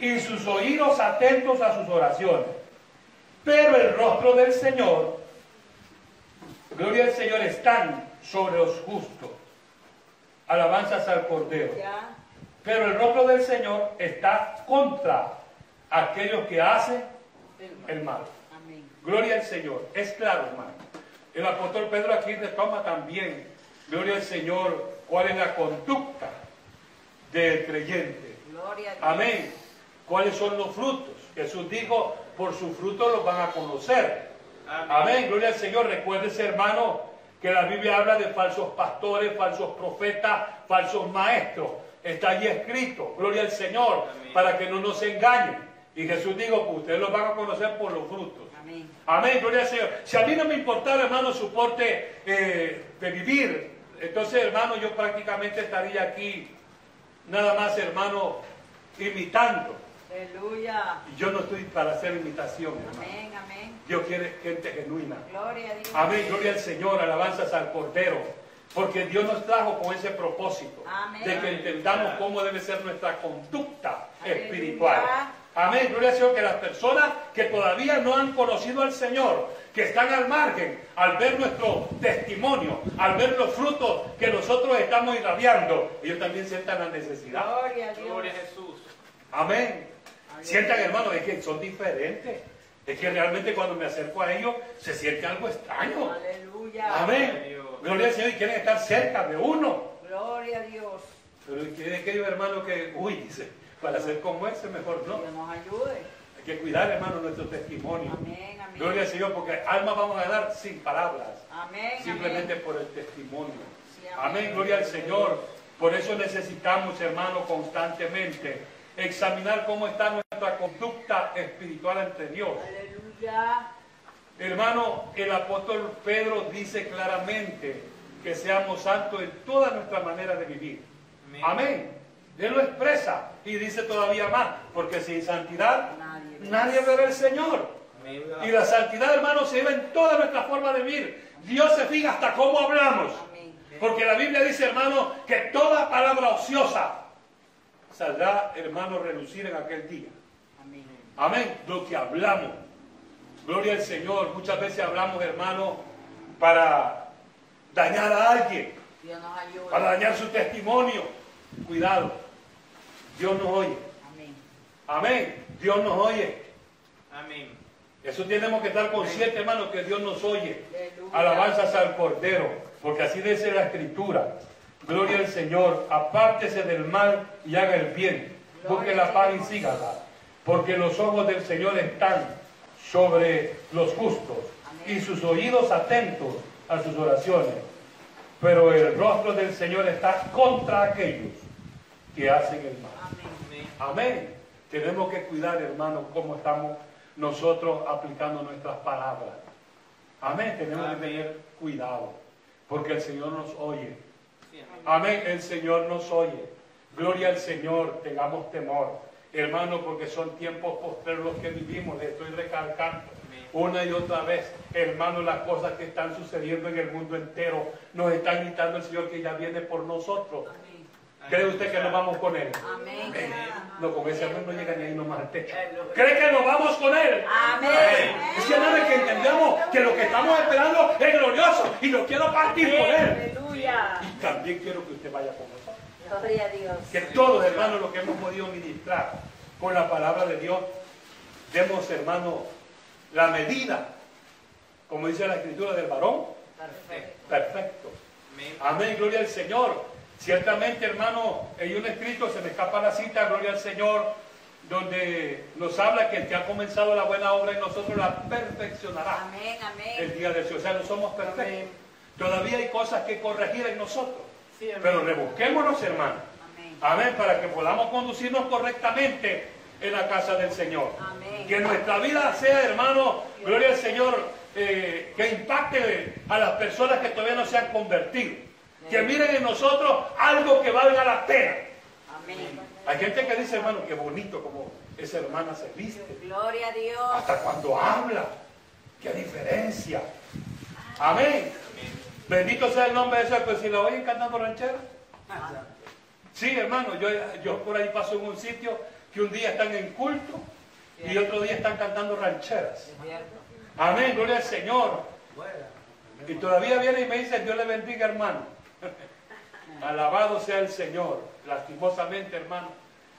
y sus oídos atentos a sus oraciones. Pero el rostro del Señor, gloria al Señor, están sobre los justos. Alabanzas al Cordero. Pero el rostro del Señor está contra aquellos que hacen
El mal.
Gloria al Señor. Es claro, hermano. El apóstol Pedro aquí retoma también, gloria al Señor, cuál es la conducta del creyente.
Gloria a Dios.
Amén. ¿Cuáles son los frutos? Jesús dijo, por sus frutos los van a conocer. Amén. Gloria al Señor. Recuérdese, hermano, que la Biblia habla de falsos pastores, falsos profetas, falsos maestros. Está allí escrito. Gloria al Señor.
Amén.
Para que no nos engañen. Y Jesús dijo, pues ustedes los van a conocer por los frutos.
Amén.
Amén, gloria al Señor. Si a mí no me importara, hermano, su porte eh, de vivir, entonces, hermano, yo prácticamente estaría aquí, nada más, hermano, imitando.
Aleluya.
Y yo no estoy para hacer imitación, hermano.
Amén, amén.
Dios quiere gente genuina.
Gloria a Dios.
Amén, gloria al Señor, alabanzas al Cordero. Porque Dios nos trajo con ese propósito
Amén.
de que entendamos cómo debe ser nuestra conducta
Aleluya.
espiritual. Amén, gloria al Señor, que las personas que todavía no han conocido al Señor, que están al margen, al ver nuestro testimonio, al ver los frutos que nosotros estamos irradiando, ellos también sientan la necesidad.
Gloria a Dios.
Gloria a Jesús.
Amén. Sientan, hermano, es que son diferentes. Es que realmente cuando me acerco a ellos se siente algo extraño.
Aleluya.
Amén. Gloria al Señor y quieren estar cerca de uno.
Gloria a Dios.
Pero es aquellos hermanos que, uy, dice, para ser como ese mejor no.
Dios nos ayude.
Hay que cuidar, hermano, nuestro testimonio.
Amén, amén.
Gloria al Señor, porque alma vamos a ganar sin palabras,
Amén,
simplemente
amén.
por el testimonio.
Sí, amén.
Amén, gloria al Señor. Por eso necesitamos, hermano, constantemente examinar cómo está nuestra conducta espiritual ante Dios.
Aleluya.
Hermano, el apóstol Pedro dice claramente que seamos santos en toda nuestra manera de vivir.
Amén.
Amén. Él lo expresa y dice todavía más, porque sin santidad
Nadie verá.
nadie verá al Señor. Y la santidad, hermano, se ve en toda nuestra forma de vivir. Dios se fija hasta cómo hablamos. Porque la Biblia dice, hermano, que toda palabra ociosa saldrá, hermano, relucir en aquel día.
Amén.
Lo que hablamos. Gloria al Señor. Muchas veces hablamos, hermano, para dañar a alguien, para dañar su testimonio. Cuidado. Dios nos oye.
Amén.
Amén. Dios nos oye.
Amén.
Eso tenemos que estar conscientes, hermano, que Dios nos oye. Alabanzas al Cordero, porque así dice la Escritura. Gloria al Señor, apártese del mal y haga el bien. Busque la paz y sígala. Porque los ojos del Señor están sobre los justos y sus oídos atentos a sus oraciones. Pero el rostro del Señor está contra aquellos que hacen el mal.
Amén.
Tenemos que cuidar, hermanos, cómo estamos nosotros aplicando nuestras palabras. Amén. Tenemos que tener cuidado, porque el Señor nos oye.
Amén.
El Señor nos oye. Gloria al Señor, tengamos temor. Hermano, porque son tiempos postreros los que vivimos, le estoy recalcando una y otra vez, hermano, las cosas que están sucediendo en el mundo entero nos está gritando el Señor que ya viene por nosotros.
Amén.
¿Cree usted que nos vamos con Él?
Amén.
No, con ese amor no llega ni ahí nomás al techo. ¿Cree que nos vamos con Él?
Amén.
Es que nada que entendamos que lo que estamos esperando es glorioso y lo quiero partir con Él.
Aleluya.
Y también quiero que usted vaya con nosotros.
Gloria a Dios.
Que todos, hermanos, lo que hemos podido ministrar con la palabra de Dios, demos, hermano, la medida, como dice la escritura del varón,
Perfecto.
perfecto.
Amén.
Amén, gloria al Señor. Ciertamente, hermano, hay un escrito, se me escapa la cita, gloria al Señor, donde nos habla que el que ha comenzado la buena obra en nosotros la perfeccionará
Amén,
el
amén.
día del Señor. O sea, no somos perfectos. Todavía hay cosas que corregir en nosotros.
Sí.
Pero rebusquémonos, hermano.
Amén.
Amén, para que podamos conducirnos correctamente en la casa del Señor.
Amén.
Que nuestra vida sea, hermano, gloria al Señor, eh, que impacte a las personas que todavía no se han convertido. Que miren en nosotros algo que valga la pena.
Amén.
Hay gente que dice, hermano, qué bonito como esa hermana se viste.
Gloria a Dios.
Hasta cuando habla. Qué diferencia. Amén. Bendito sea el nombre de Jesús. Pues si la oyen cantando ranchera. Sí, hermano, yo, yo por ahí paso en un sitio que un día están en culto y otro día están cantando rancheras. Amén, gloria al Señor. Y todavía viene y me dice, Dios le bendiga, hermano. [LAUGHS] Alabado sea el Señor. Lastimosamente, hermano,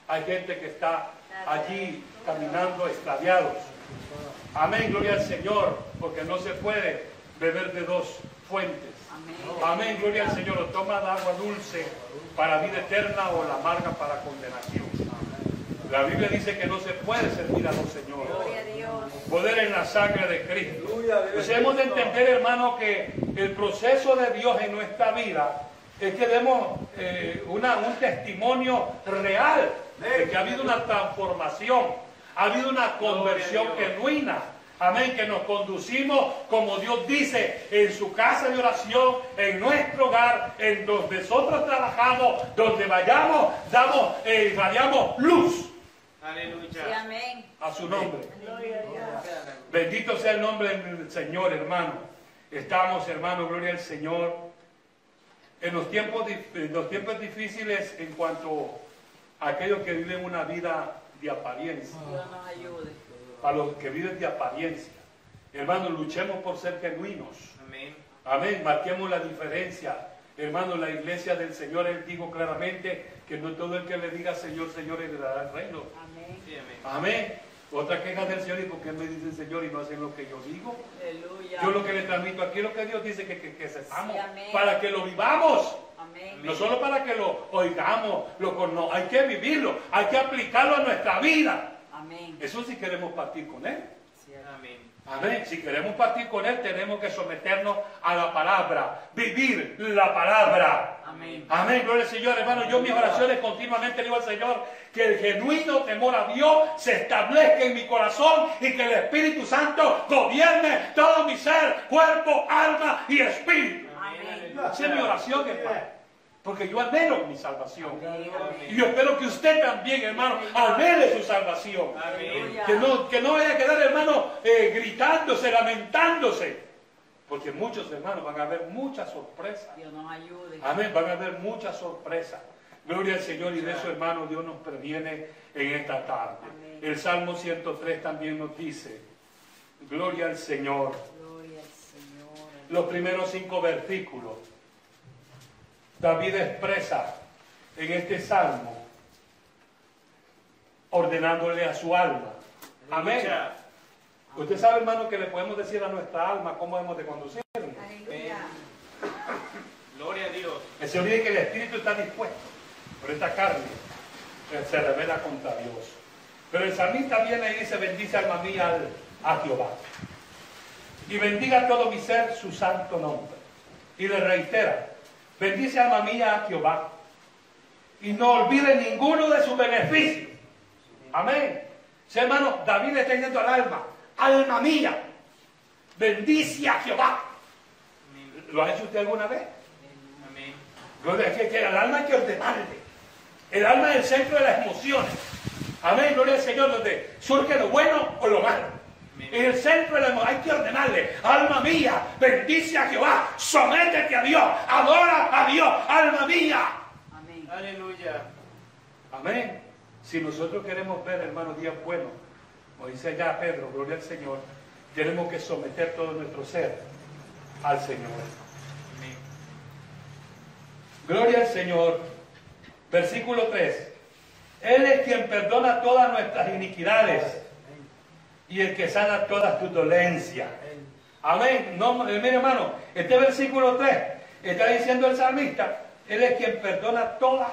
hay gente que está allí caminando extraviados. Amén, gloria al Señor, porque no se puede beber de dos fuentes.
Amén.
Gloria al Señor. O toma de agua dulce para vida eterna o la amarga para condenación. La Biblia dice que no se puede servir a dos señores. Poder en la sangre de Cristo. Pues hemos de entender, hermano, que el proceso de Dios en nuestra vida es que demos eh, una- un testimonio real de que ha habido una transformación, ha habido una conversión genuina. Amén, que nos conducimos como Dios dice, en su casa de oración, en nuestro hogar, en donde nosotros trabajamos, donde vayamos, damos, eh, irradiamos luz
Sí,
Aleluya.
amén.
a su nombre.
Gloria a Dios.
Bendito sea el nombre del Señor, hermano. Estamos, hermano, gloria al Señor. En los tiempos, en los tiempos difíciles en cuanto a aquellos que viven una vida de apariencia,
Dios nos ayude.
para los que viven de apariencia. Hermano, luchemos por ser genuinos.
Amén.
Amén, marquemos la diferencia. Hermano, la iglesia del Señor, Él dijo claramente que no todo el que le diga Señor, Señor, heredará el reino.
Amén.
Sí, amén.
Amén. Otra queja del Señor, ¿y por qué me dicen Señor y no hacen lo que yo digo?
Aleluya.
Yo lo que le transmito aquí es lo que Dios dice que, que, que sepamos,
Sí, amén.
para que lo vivamos,
Amén.
no solo para que lo oigamos, lo cono- hay que vivirlo, hay que aplicarlo a nuestra vida.
Amén.
Eso sí queremos partir con Él.
Cierto.
Amén.
Amén. Si queremos partir con Él, tenemos que someternos a la palabra, vivir la palabra.
Amén.
Amén, gloria al Señor, hermano. Yo mis oraciones continuamente digo al Señor que el genuino temor a Dios se establezca en mi corazón y que el Espíritu Santo gobierne todo mi ser, cuerpo, alma y espíritu.
Amén.
Esa es mi oración, hermano. Porque yo anhelo mi salvación. Y yo espero que usted también, hermano, anhele su salvación. Que no, que no vaya a quedar, hermano, eh, gritándose, lamentándose. Porque muchos, hermanos, van a haber muchas sorpresas.
Dios nos ayude.
Amén, van a haber muchas sorpresas. Gloria al Señor y de eso, hermano, Dios nos previene en esta tarde.
Amén.
El Salmo 103 también nos dice, Gloria al Señor.
Gloria al Señor.
Los primeros cinco versículos. David expresa en este salmo, ordenándole a su alma. Amén. Usted sabe, hermano, que le podemos decir a nuestra alma cómo hemos de conducirla.
Aleluya.
Gloria a Dios.
Que se olvide que el espíritu está dispuesto, pero esta carne se revela contra Dios. Pero el salmista viene y dice, bendice alma mía al- a Jehová. Y bendiga todo mi ser su santo nombre. Y le reitera, bendice alma mía a Jehová. Y no olvide ninguno de sus beneficios. Amén. Sí, hermano, David le está diciendo al alma, alma mía, bendice a Jehová.
Amén.
¿Lo ha hecho usted alguna vez?
Amén.
Gloria, que, que al alma hay que ordenarle. El alma es el centro de las emociones. Amén, gloria al Señor, donde surge lo bueno o lo malo. En el centro de la emoción hay que ordenarle, alma mía, bendice a Jehová, sométete a Dios, adora a Dios, alma mía.
Amén.
Aleluya.
Amén. Si nosotros queremos ver, hermanos, días buenos, como dice ya Pedro, gloria al Señor, tenemos que someter todo nuestro ser al Señor.
Amén.
Gloria al Señor. Versículo 3. Él es quien perdona todas nuestras iniquidades y el que sana todas tus dolencias. Amén. No, eh, mire hermano, este versículo 3 está diciendo el salmista, Él es quien perdona todas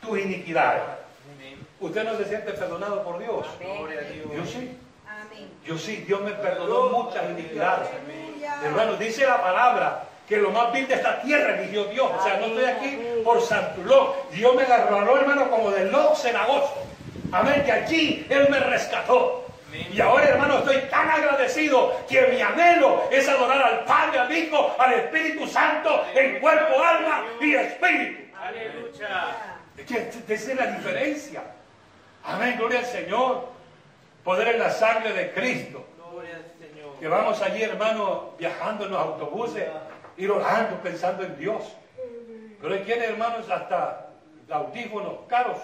tus iniquidades.
Amén.
¿Usted no se siente perdonado por Dios?
Gloria a Dios.
Yo sí.
Amén.
Yo sí, Dios me perdonó muchas iniquidades. Hermano, dice la palabra que lo más vil de esta tierra eligió Dios. O sea, no estoy aquí por Santulón. Dios me agarró, hermano, como del lodo cenagoso. Amén, que allí Él me rescató. Y ahora, hermano, estoy tan agradecido que mi anhelo es adorar al Padre, al Hijo, al Espíritu Santo en cuerpo, alma y espíritu.
Aleluya.
Esa es la diferencia. Amén, gloria al Señor. Poder en la sangre de Cristo.
Gloria al Señor.
Que vamos allí, hermano, viajando en los autobuses, ir orando, pensando en Dios. Pero hay quienes, hermanos, hasta audífonos caros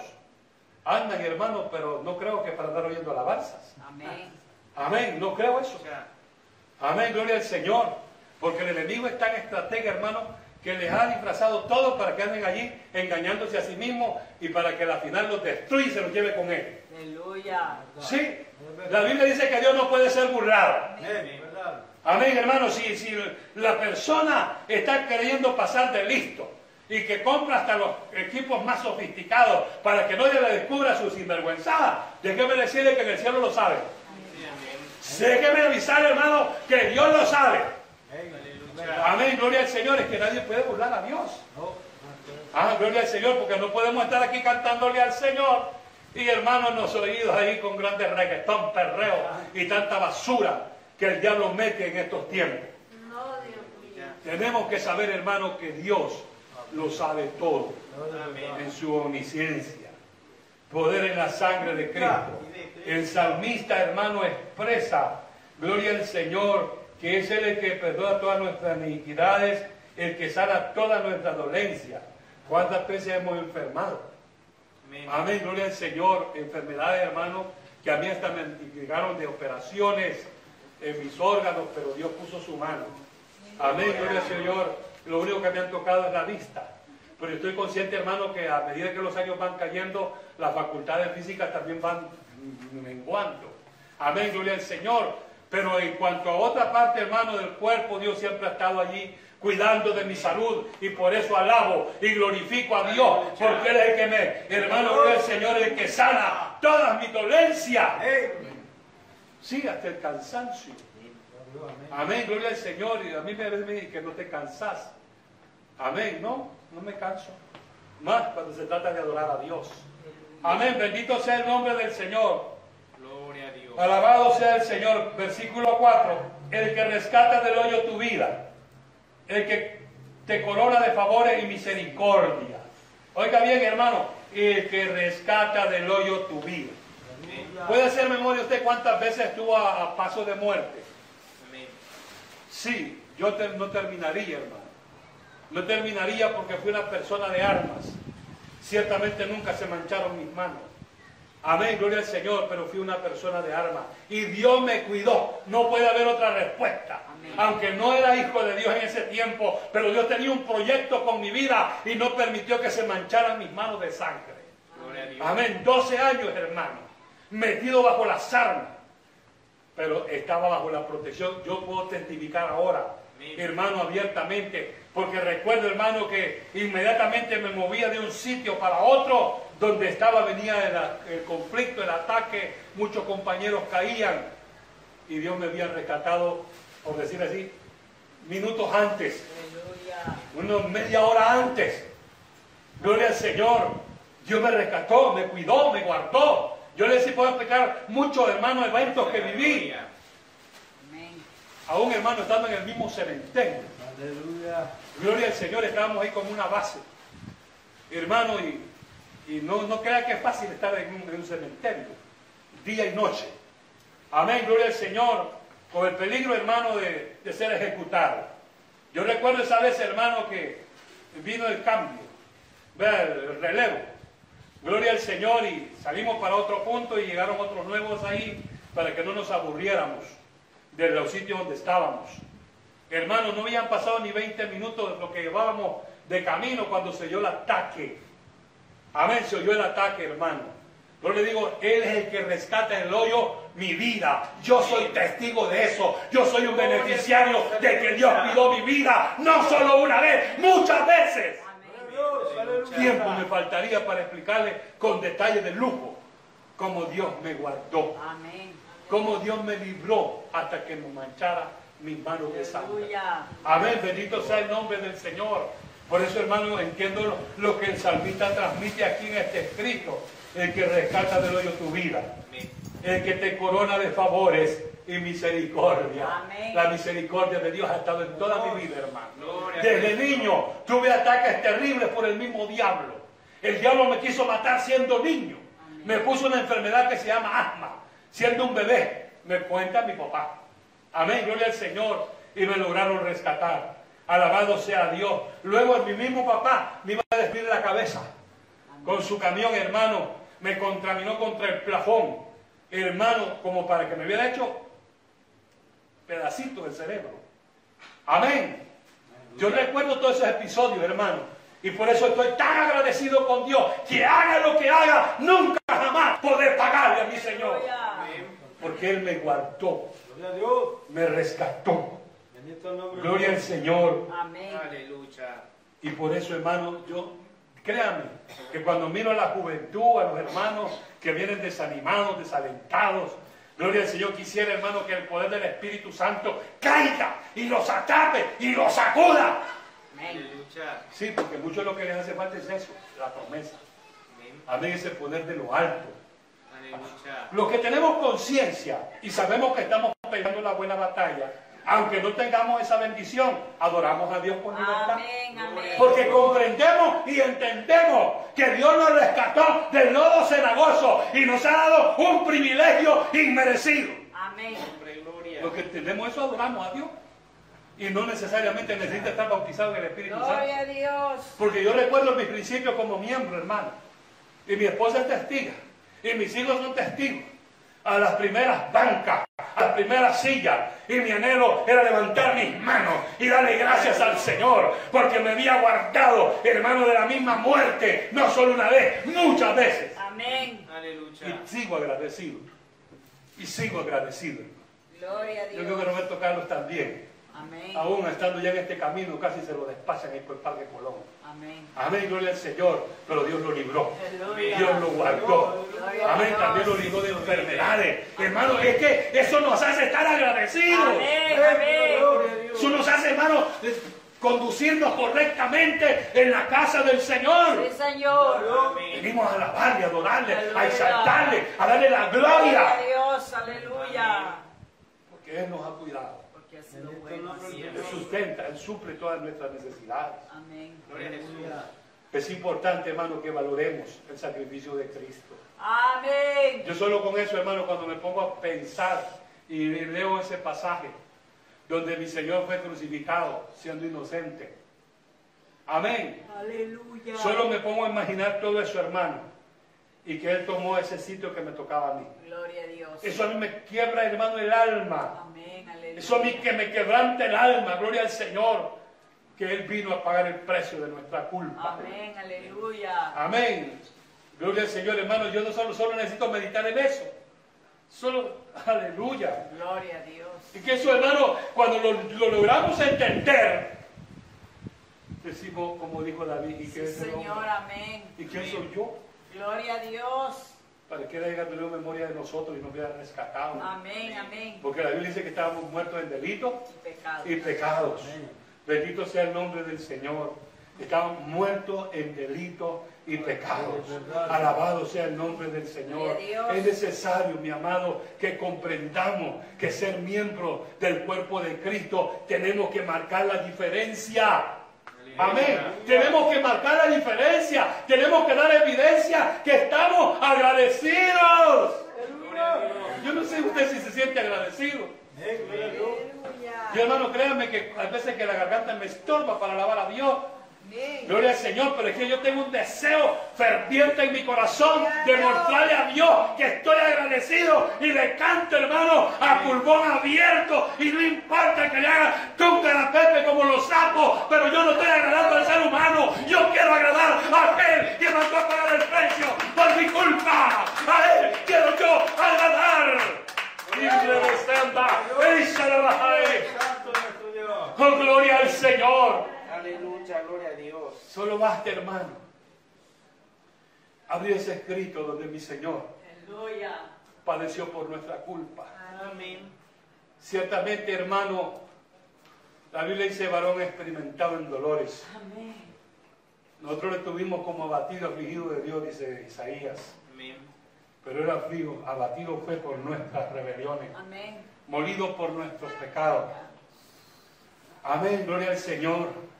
andan, hermanos, pero no creo que para andar oyendo alabanzas.
Amén.
Amén, no creo eso. Amén, gloria al Señor. Porque el enemigo es tan estratega, hermano, que les ha disfrazado todo para que anden allí engañándose a sí mismos y para que al final los destruya y se los lleve con él.
Aleluya.
Sí, la Biblia dice que Dios no puede ser burlado.
Amén.
Amén, hermano. Si, si la persona está queriendo pasar de listo y que compra hasta los equipos más sofisticados para que nadie le descubra su sinvergüenzada, déjeme decirle que en el cielo lo sabe. Déjeme avisar, hermano, que Dios lo sabe. Amén, gloria al Señor. Es que nadie puede burlar a Dios. Ah, gloria al Señor, porque no podemos estar aquí cantándole al Señor y hermanos nos oídos ahí con grandes reggaetón, perreo y tanta basura que el diablo mete en estos tiempos. Tenemos que saber, hermano, que Dios lo sabe todo en su omnisciencia. Poder en la sangre de Cristo. El salmista, hermano, expresa, gloria al Señor, que es Él el que perdona todas nuestras iniquidades, el que sana todas nuestras dolencias. ¿Cuántas veces hemos enfermado?
Amén.
Amén, gloria al Señor. Enfermedades, hermano, que a mí hasta me llegaron de operaciones en mis órganos, pero Dios puso su mano. Amén, gloria al Señor. Lo único que me han tocado es la vista. Pero estoy consciente, hermano, que a medida que los años van cayendo, las facultades físicas también van menguando. Amén, gloria al Señor. Pero en cuanto a otra parte, hermano, del cuerpo, Dios siempre ha estado allí cuidando de mi salud y por eso alabo y glorifico a Dios, porque Él es el que me, hermano, al Señor, el que sana todas mis dolencias. Sí, hasta el cansancio. Amén, gloria al Señor. Y a mí me dice que no te cansas. Amén, no, no me canso. Más cuando se trata de adorar a Dios. Amén, bendito sea el nombre del Señor.
Gloria a Dios.
Alabado sea el Señor. Versículo 4. El que rescata del hoyo tu vida. El que te corona de favores y misericordia. Oiga bien, hermano. El que rescata del hoyo tu vida. ¿Puede hacer memoria usted cuántas veces estuvo a, a paso de muerte?
Amén.
Sí, yo te- no terminaría, hermano. No terminaría porque fui una persona de armas. Ciertamente nunca se mancharon mis manos. Amén, gloria al Señor, pero fui una persona de armas. Y Dios me cuidó. No puede haber otra respuesta.
Amén.
Aunque no era hijo de Dios en ese tiempo, pero Dios tenía un proyecto con mi vida y no permitió que se mancharan mis manos de sangre.
Gloria a Dios.
Amén. 12 años, hermano. Metido bajo las armas. Pero estaba bajo la protección. Yo puedo testificar ahora,
Amén.
hermano, abiertamente. Porque recuerdo, hermano, que inmediatamente me movía de un sitio para otro. Donde estaba, venía el, el conflicto, el ataque. Muchos compañeros caían. Y Dios me había rescatado, por decir así, minutos antes unos media hora antes. Gloria al Señor. Dios me rescató, me cuidó, me guardó. Yo les puedo explicar muchos hermanos eventos que viví. Aún hermano estando en el mismo cementerio.
Aleluya.
Gloria al Señor, estábamos ahí como una base. Hermano, y Y no, no crea que es fácil estar en un, en un cementerio, día y noche. Amén, gloria al Señor, con el peligro, hermano, de, de ser ejecutado. Yo recuerdo esa vez, hermano, que vino el cambio, vea, el relevo. Gloria al Señor y salimos para otro punto y llegaron otros nuevos ahí para que no nos aburriéramos de los sitios donde estábamos. Hermano, no habían pasado ni 20 minutos de lo que llevábamos de camino cuando se oyó el ataque. Amén, se oyó el ataque, hermano. Yo le digo, Él es el que rescata en el hoyo mi vida. Yo soy testigo de eso. Yo soy un beneficiario de que Dios cuidó mi vida. No solo una vez, muchas veces. Tiempo me faltaría para explicarle con detalle de lujo cómo Dios me guardó,
Amén.
cómo Dios me libró hasta que me manchara mis manos de sangre. Amén, bendito sea el nombre del Señor. Por eso, hermano, entiendo lo, lo que el salmista transmite aquí en este escrito. El que rescata del hoyo tu vida.
Amén.
El que te corona de favores y misericordia.
Amén.
La misericordia de Dios ha estado en toda mi vida, hermano.
Gloria
Desde niño tuve ataques terribles por el mismo diablo. El diablo me quiso matar siendo niño. Me puso una enfermedad que se llama asma. Siendo un bebé, me cuenta mi papá. Amén, gloria al Señor. Y me lograron rescatar. Alabado sea Dios. Luego mi mismo papá me iba a desviar la cabeza. Con su camión, hermano, me contaminó contra el plafón. Hermano, como para que me hubiera hecho pedacito del cerebro. Amén. Yo recuerdo todos esos episodios, hermano. Y por eso estoy tan agradecido con Dios. Que haga lo que haga, nunca jamás poder pagarle a mi Señor. Porque Él me guardó,
Gloria a Dios.
me rescató. Gloria al. Señor.
Amén.
Aleluya.
Y por eso, hermano, yo, créame, que cuando miro a la juventud, a los hermanos que vienen desanimados, desalentados, gloria al Señor, quisiera, hermano, que el poder del Espíritu Santo caiga y los atrape y los sacuda. Sí, porque mucho lo que les hace falta es eso, la promesa.
Amén.
Amén, ese poder de lo alto. Los que tenemos conciencia y sabemos que estamos peleando la buena batalla, aunque no tengamos esa bendición, adoramos a Dios con libertad.
Amén. Amén.
Porque comprendemos y entendemos que Dios nos rescató del lodo cenagoso y nos ha dado un privilegio inmerecido.
Amén.
Hombre, gloria.
Lo que entendemos eso, adoramos a Dios. Y no necesariamente necesita estar bautizado en el Espíritu Santo.
Gloria a Dios.
Porque yo recuerdo mis principios como miembro, hermano. Y mi esposa es testiga. Y mis hijos son testigos. A las primeras bancas, a las primeras sillas. Y mi anhelo era levantar mis manos y darle gracias al Señor. Porque me había guardado, hermano, de la misma muerte. No solo una vez, muchas veces.
Amén.
Aleluya.
Y sigo agradecido. Y sigo agradecido.
Gloria a
Yo creo que
Dios.
Roberto Carlos también.
Amén.
Aún estando ya en este camino, casi se lo despachan ahí por el Parque Colón.
Amén.
Amén, gloria al Señor. Pero Dios lo libró.
Aleluya.
Dios lo guardó.
Gloria a
Amén, también lo libró de enfermedades. Hermano, es que eso nos hace estar agradecidos.
Amén.
Gloria a
Amén.
Dios.
Eso nos hace, hermano, conducirnos correctamente en la casa del Señor.
Sí, Señor.
Amén.
Venimos a alabarle, a adorarle, a
Aleluya.
exaltarle, a darle la
Gloria a
gloria.
Dios. Aleluya.
Porque Él nos ha cuidado. Él sustenta, Él suple todas nuestras necesidades.
Amén.
Gloria a Jesús.
Es importante, hermano, que valoremos el sacrificio de Cristo.
Amén.
Yo solo con eso, hermano, cuando me pongo a pensar y leo ese pasaje donde mi Señor fue crucificado siendo inocente. Amén.
Aleluya.
Solo me pongo a imaginar todo eso, hermano, y que Él tomó ese sitio que me tocaba a mí.
Gloria a Dios.
Eso a mí me quiebra, hermano, el alma.
Amén.
Eso a mí que me quebranta el alma. Gloria al Señor, que Él vino a pagar el precio de nuestra culpa.
Amén. Aleluya.
Amén. Gloria al Señor, hermano. Yo no solo, solo necesito meditar en eso. Solo, aleluya.
Gloria a Dios.
Y que eso, hermano, cuando lo, lo logramos entender, decimos, como dijo David, ¿y
Sí, Señor. Amén.
¿Y quién soy yo?
Gloria a Dios.
Para que Él haya tenido memoria de nosotros y nos hubiera rescatado.
Amén. Amén.
Porque la Biblia dice que estábamos muertos en delitos
Y pecado.
y pecados. Bendito sea el nombre del Señor. Estamos muertos en delitos y pecados. Alabado sea el nombre del Señor. Es necesario, mi amado, que comprendamos que ser miembro del cuerpo de Cristo tenemos que marcar la diferencia. Amén. Tenemos que marcar la diferencia. Tenemos que dar evidencia que estamos agradecidos. Yo no sé usted si se siente agradecido. Yo hermano, créanme que a veces que la garganta me estorba para alabar a Dios. Gloria al Señor, pero es que yo tengo un deseo ferviente en mi corazón de mostrarle a Dios que estoy agradecido y le canto, hermano, a pulmón abierto y no importa que le haga túcara a Pepe como los sapos, pero yo no estoy agradando al ser humano, yo quiero agradar a aquel que mandó a pagar el precio por mi culpa, a él quiero yo agradar. La. Oh, gloria al Señor.
Aleluya, gloria a Dios.
Solo basta, hermano, abrir ese escrito donde mi Señor
Aleluya.
padeció por nuestra culpa.
Amén.
Ciertamente, hermano, la Biblia dice varón experimentado en dolores.
Amén.
Nosotros le tuvimos como abatido, afligido de Dios, dice Isaías.
Amén.
Pero era afligido, abatido fue por nuestras rebeliones,
Amén.
molido por nuestros pecados. Amén, gloria al Señor.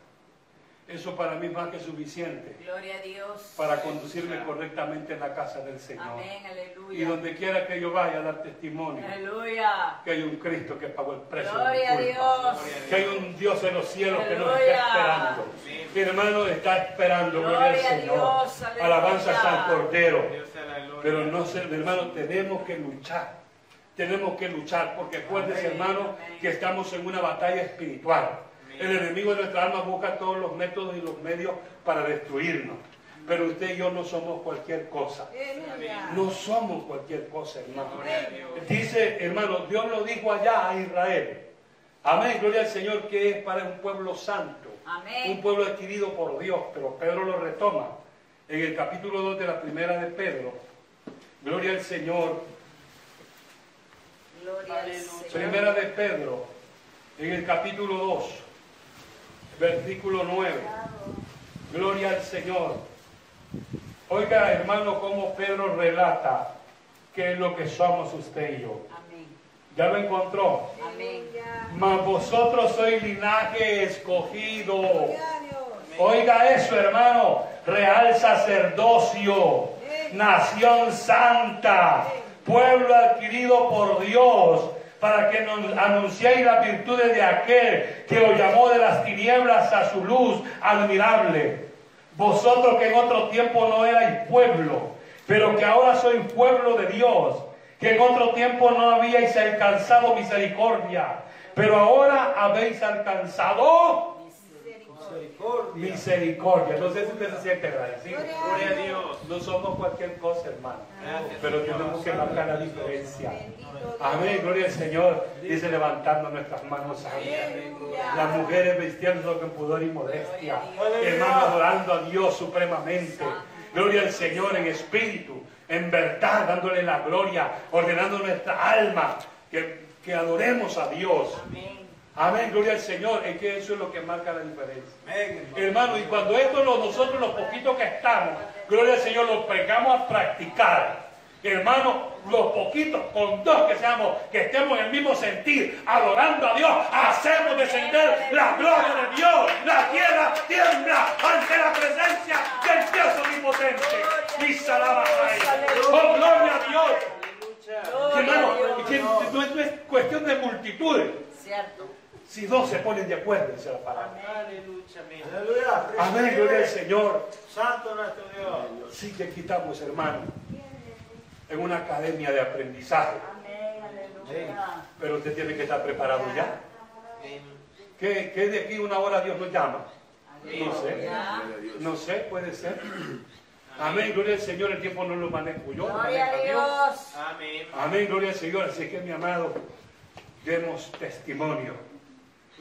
Eso para mí es más que suficiente
Gloria a Dios.
para conducirme correctamente en la casa del Señor.
Amén. Aleluya.
Y donde quiera que yo vaya a dar testimonio
Aleluya.
que hay un Cristo que pagó el precio. de mi
Gloria a
culpa.
Dios.
Que hay un Dios en los cielos que nos está esperando. Mi hermano está esperando, gloria al Señor.
Dios, aleluya.
Alabanzas al Cordero.
Dios.
Pero no sé, mi hermano, tenemos que luchar. Tenemos que luchar, porque acuérdense, hermano,
amén.
que estamos en una batalla espiritual. El enemigo de nuestra alma busca todos los métodos y los medios para destruirnos. Pero usted y yo no somos cualquier cosa. No somos cualquier cosa, hermano. Dice, hermano, Dios lo dijo allá a Israel. Amén, gloria al Señor, que es para un pueblo santo.
Amén.
Un pueblo adquirido por Dios. Pero Pedro lo retoma en el capítulo 2 de la primera de Pedro. Gloria al Señor.
Gloria al. Señor.
Primera de Pedro, en el capítulo 2, versículo 9. Gloria al Señor. Oiga, hermano, cómo Pedro relata qué es lo que somos usted y yo.
Amén.
¿Ya lo encontró?
Amén.
Mas vosotros sois linaje escogido. Oiga eso, hermano. Real sacerdocio. Nación santa. Pueblo adquirido por Dios. Para que nos anunciéis las virtudes de aquel que os llamó de las tinieblas a su luz admirable. Vosotros que en otro tiempo no erais pueblo, pero que ahora sois pueblo de Dios, que en otro tiempo no habíais alcanzado misericordia, pero ahora habéis alcanzado
Misericordia.
misericordia. No sé si usted se siente agradecido.
Gloria a Dios.
No somos cualquier cosa, hermano,
Gracias,
pero
Señor.
tenemos que marcar la diferencia. Amén, gloria al Señor. Dice levantando nuestras manos santas. Las mujeres vistiéndose con pudor y modestia. Hermano, adorando a Dios supremamente. Gloria al Señor en espíritu, en verdad, dándole la gloria, ordenando nuestra alma que, que adoremos a Dios.
Amén.
Amén, gloria al Señor. Es que eso es lo que marca la diferencia.
Amén, hermano.
Hermano, y cuando esto lo- nosotros los poquitos que estamos, gloria al Señor, lo pegamos a practicar. Hermano, los poquitos, con dos que seamos, que estemos en el mismo sentir, adorando a Dios, hacemos descender la gloria de Dios. La tierra tiembla ante la presencia del Dios omnipotente. Y salaba Oh, gloria a Dios. Hermano, no es cuestión de multitudes.
Cierto.
Si dos se ponen de acuerdo, dice la palabra.
Aleluya. Amén.
Aleluya.
Amén, gloria al Señor.
Santo nuestro Dios.
Sí que quitamos, hermano, en una academia de aprendizaje.
Amén. Aleluya.
Pero usted tiene que estar preparado ya. ¿Qué, qué de aquí una hora Dios nos llama? No sé. No sé, puede ser. Amén, gloria al Señor. El tiempo no lo manejo yo, lo
Gloria a
Dios.
Dios.
Amén.
Amén, gloria al Señor. Así que, mi amado, demos testimonio.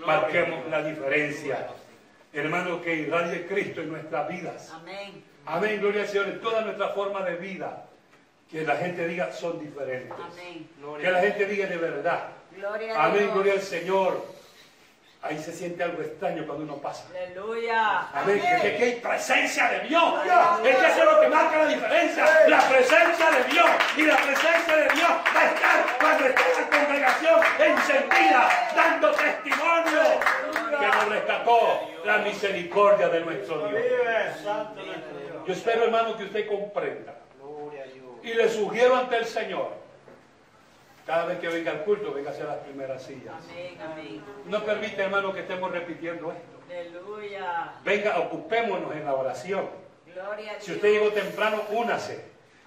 Marquemos la diferencia. Hermano, que irradie Cristo en nuestras vidas.
Amén.
Amén, gloria al Señor. En toda nuestra forma de vida. Que la gente diga son diferentes.
Amén.
Gloria
Que la gente diga de verdad.
Gloria a
Amén,
Dios.
gloria al Señor. Ahí se siente algo extraño cuando uno pasa.
Aleluya.
Amén, que, que hay presencia de Dios. Es que eso es lo que marca la diferencia. La presencia de Dios. Y la presencia de Dios va a estar cuando esté la congregación encendida, dando testimonio que nos rescató la misericordia de nuestro Dios. Yo espero, hermano, que usted comprenda. Y le sugiero ante el Señor, cada vez que venga al culto, venga hacia las primeras sillas.
Amén, amén.
No permite, hermano, que estemos repitiendo esto.
Aleluya.
Venga, ocupémonos en la oración.
Gloria a Dios.
Si usted llegó temprano, únase.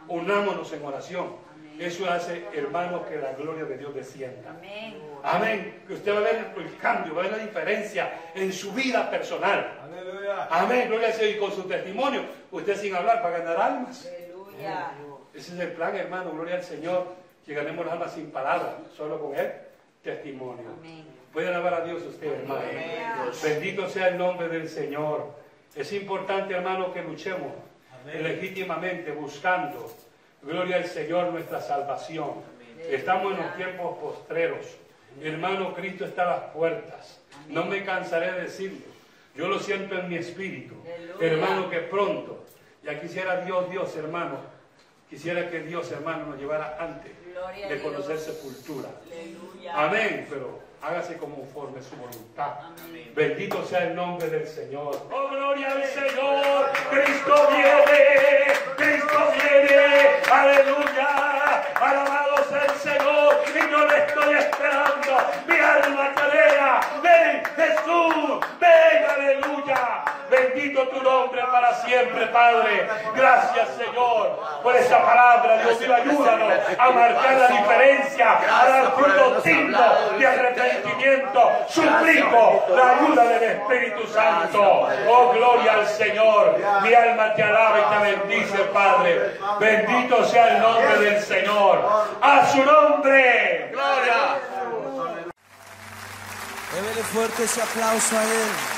Unámonos en oración.
Amén.
Eso hace, hermano, que la gloria de Dios descienda.
Amén.
Amén. Que usted va a ver el cambio, va a ver la diferencia en su vida personal.
Aleluya.
Amén. Gloria al Señor. Y con su testimonio, usted sin hablar va a ganar almas.
Aleluya.
Ese es el plan, hermano. Gloria al Señor. Que ganemos las almas sin palabras, solo con el testimonio.
Amén.
Puede alabar a Dios usted, hermano. Bendito sea el nombre del Señor. Es importante, hermano, que luchemos
Amén.
legítimamente buscando, gloria al Señor, nuestra salvación. Estamos en los tiempos postreros. Hermano, Cristo está a las puertas. No me cansaré de decirlo. Yo lo siento en mi espíritu.
Aleluya.
Hermano, que pronto, ya quisiera Dios, Dios, hermano, quisiera que Dios, hermano, nos llevara antes
Gloria
de conocer
Dios.
sepultura.
Aleluya.
Amén, pero hágase conforme su voluntad.
Amén.
Bendito sea el nombre del Señor. Oh, gloria al Señor. Cristo viene. Cristo viene. Aleluya. Alabado sea el Señor. Y yo le estoy esperando. Mi alma te alegra. Ven, Jesús. Ven, aleluya. Bendito tu nombre para siempre, Padre. Gracias, Señor, por esa palabra. Dios mío, ayúdanos a marcar la diferencia, a dar fruto digno de arrepentimiento. Suplico la ayuda del Espíritu Santo. Oh, gloria al Señor. Mi alma te alaba y te bendice, Padre. Bendito sea el nombre del Señor. A su nombre. Gloria.
Débele fuerte ese aplauso a Él.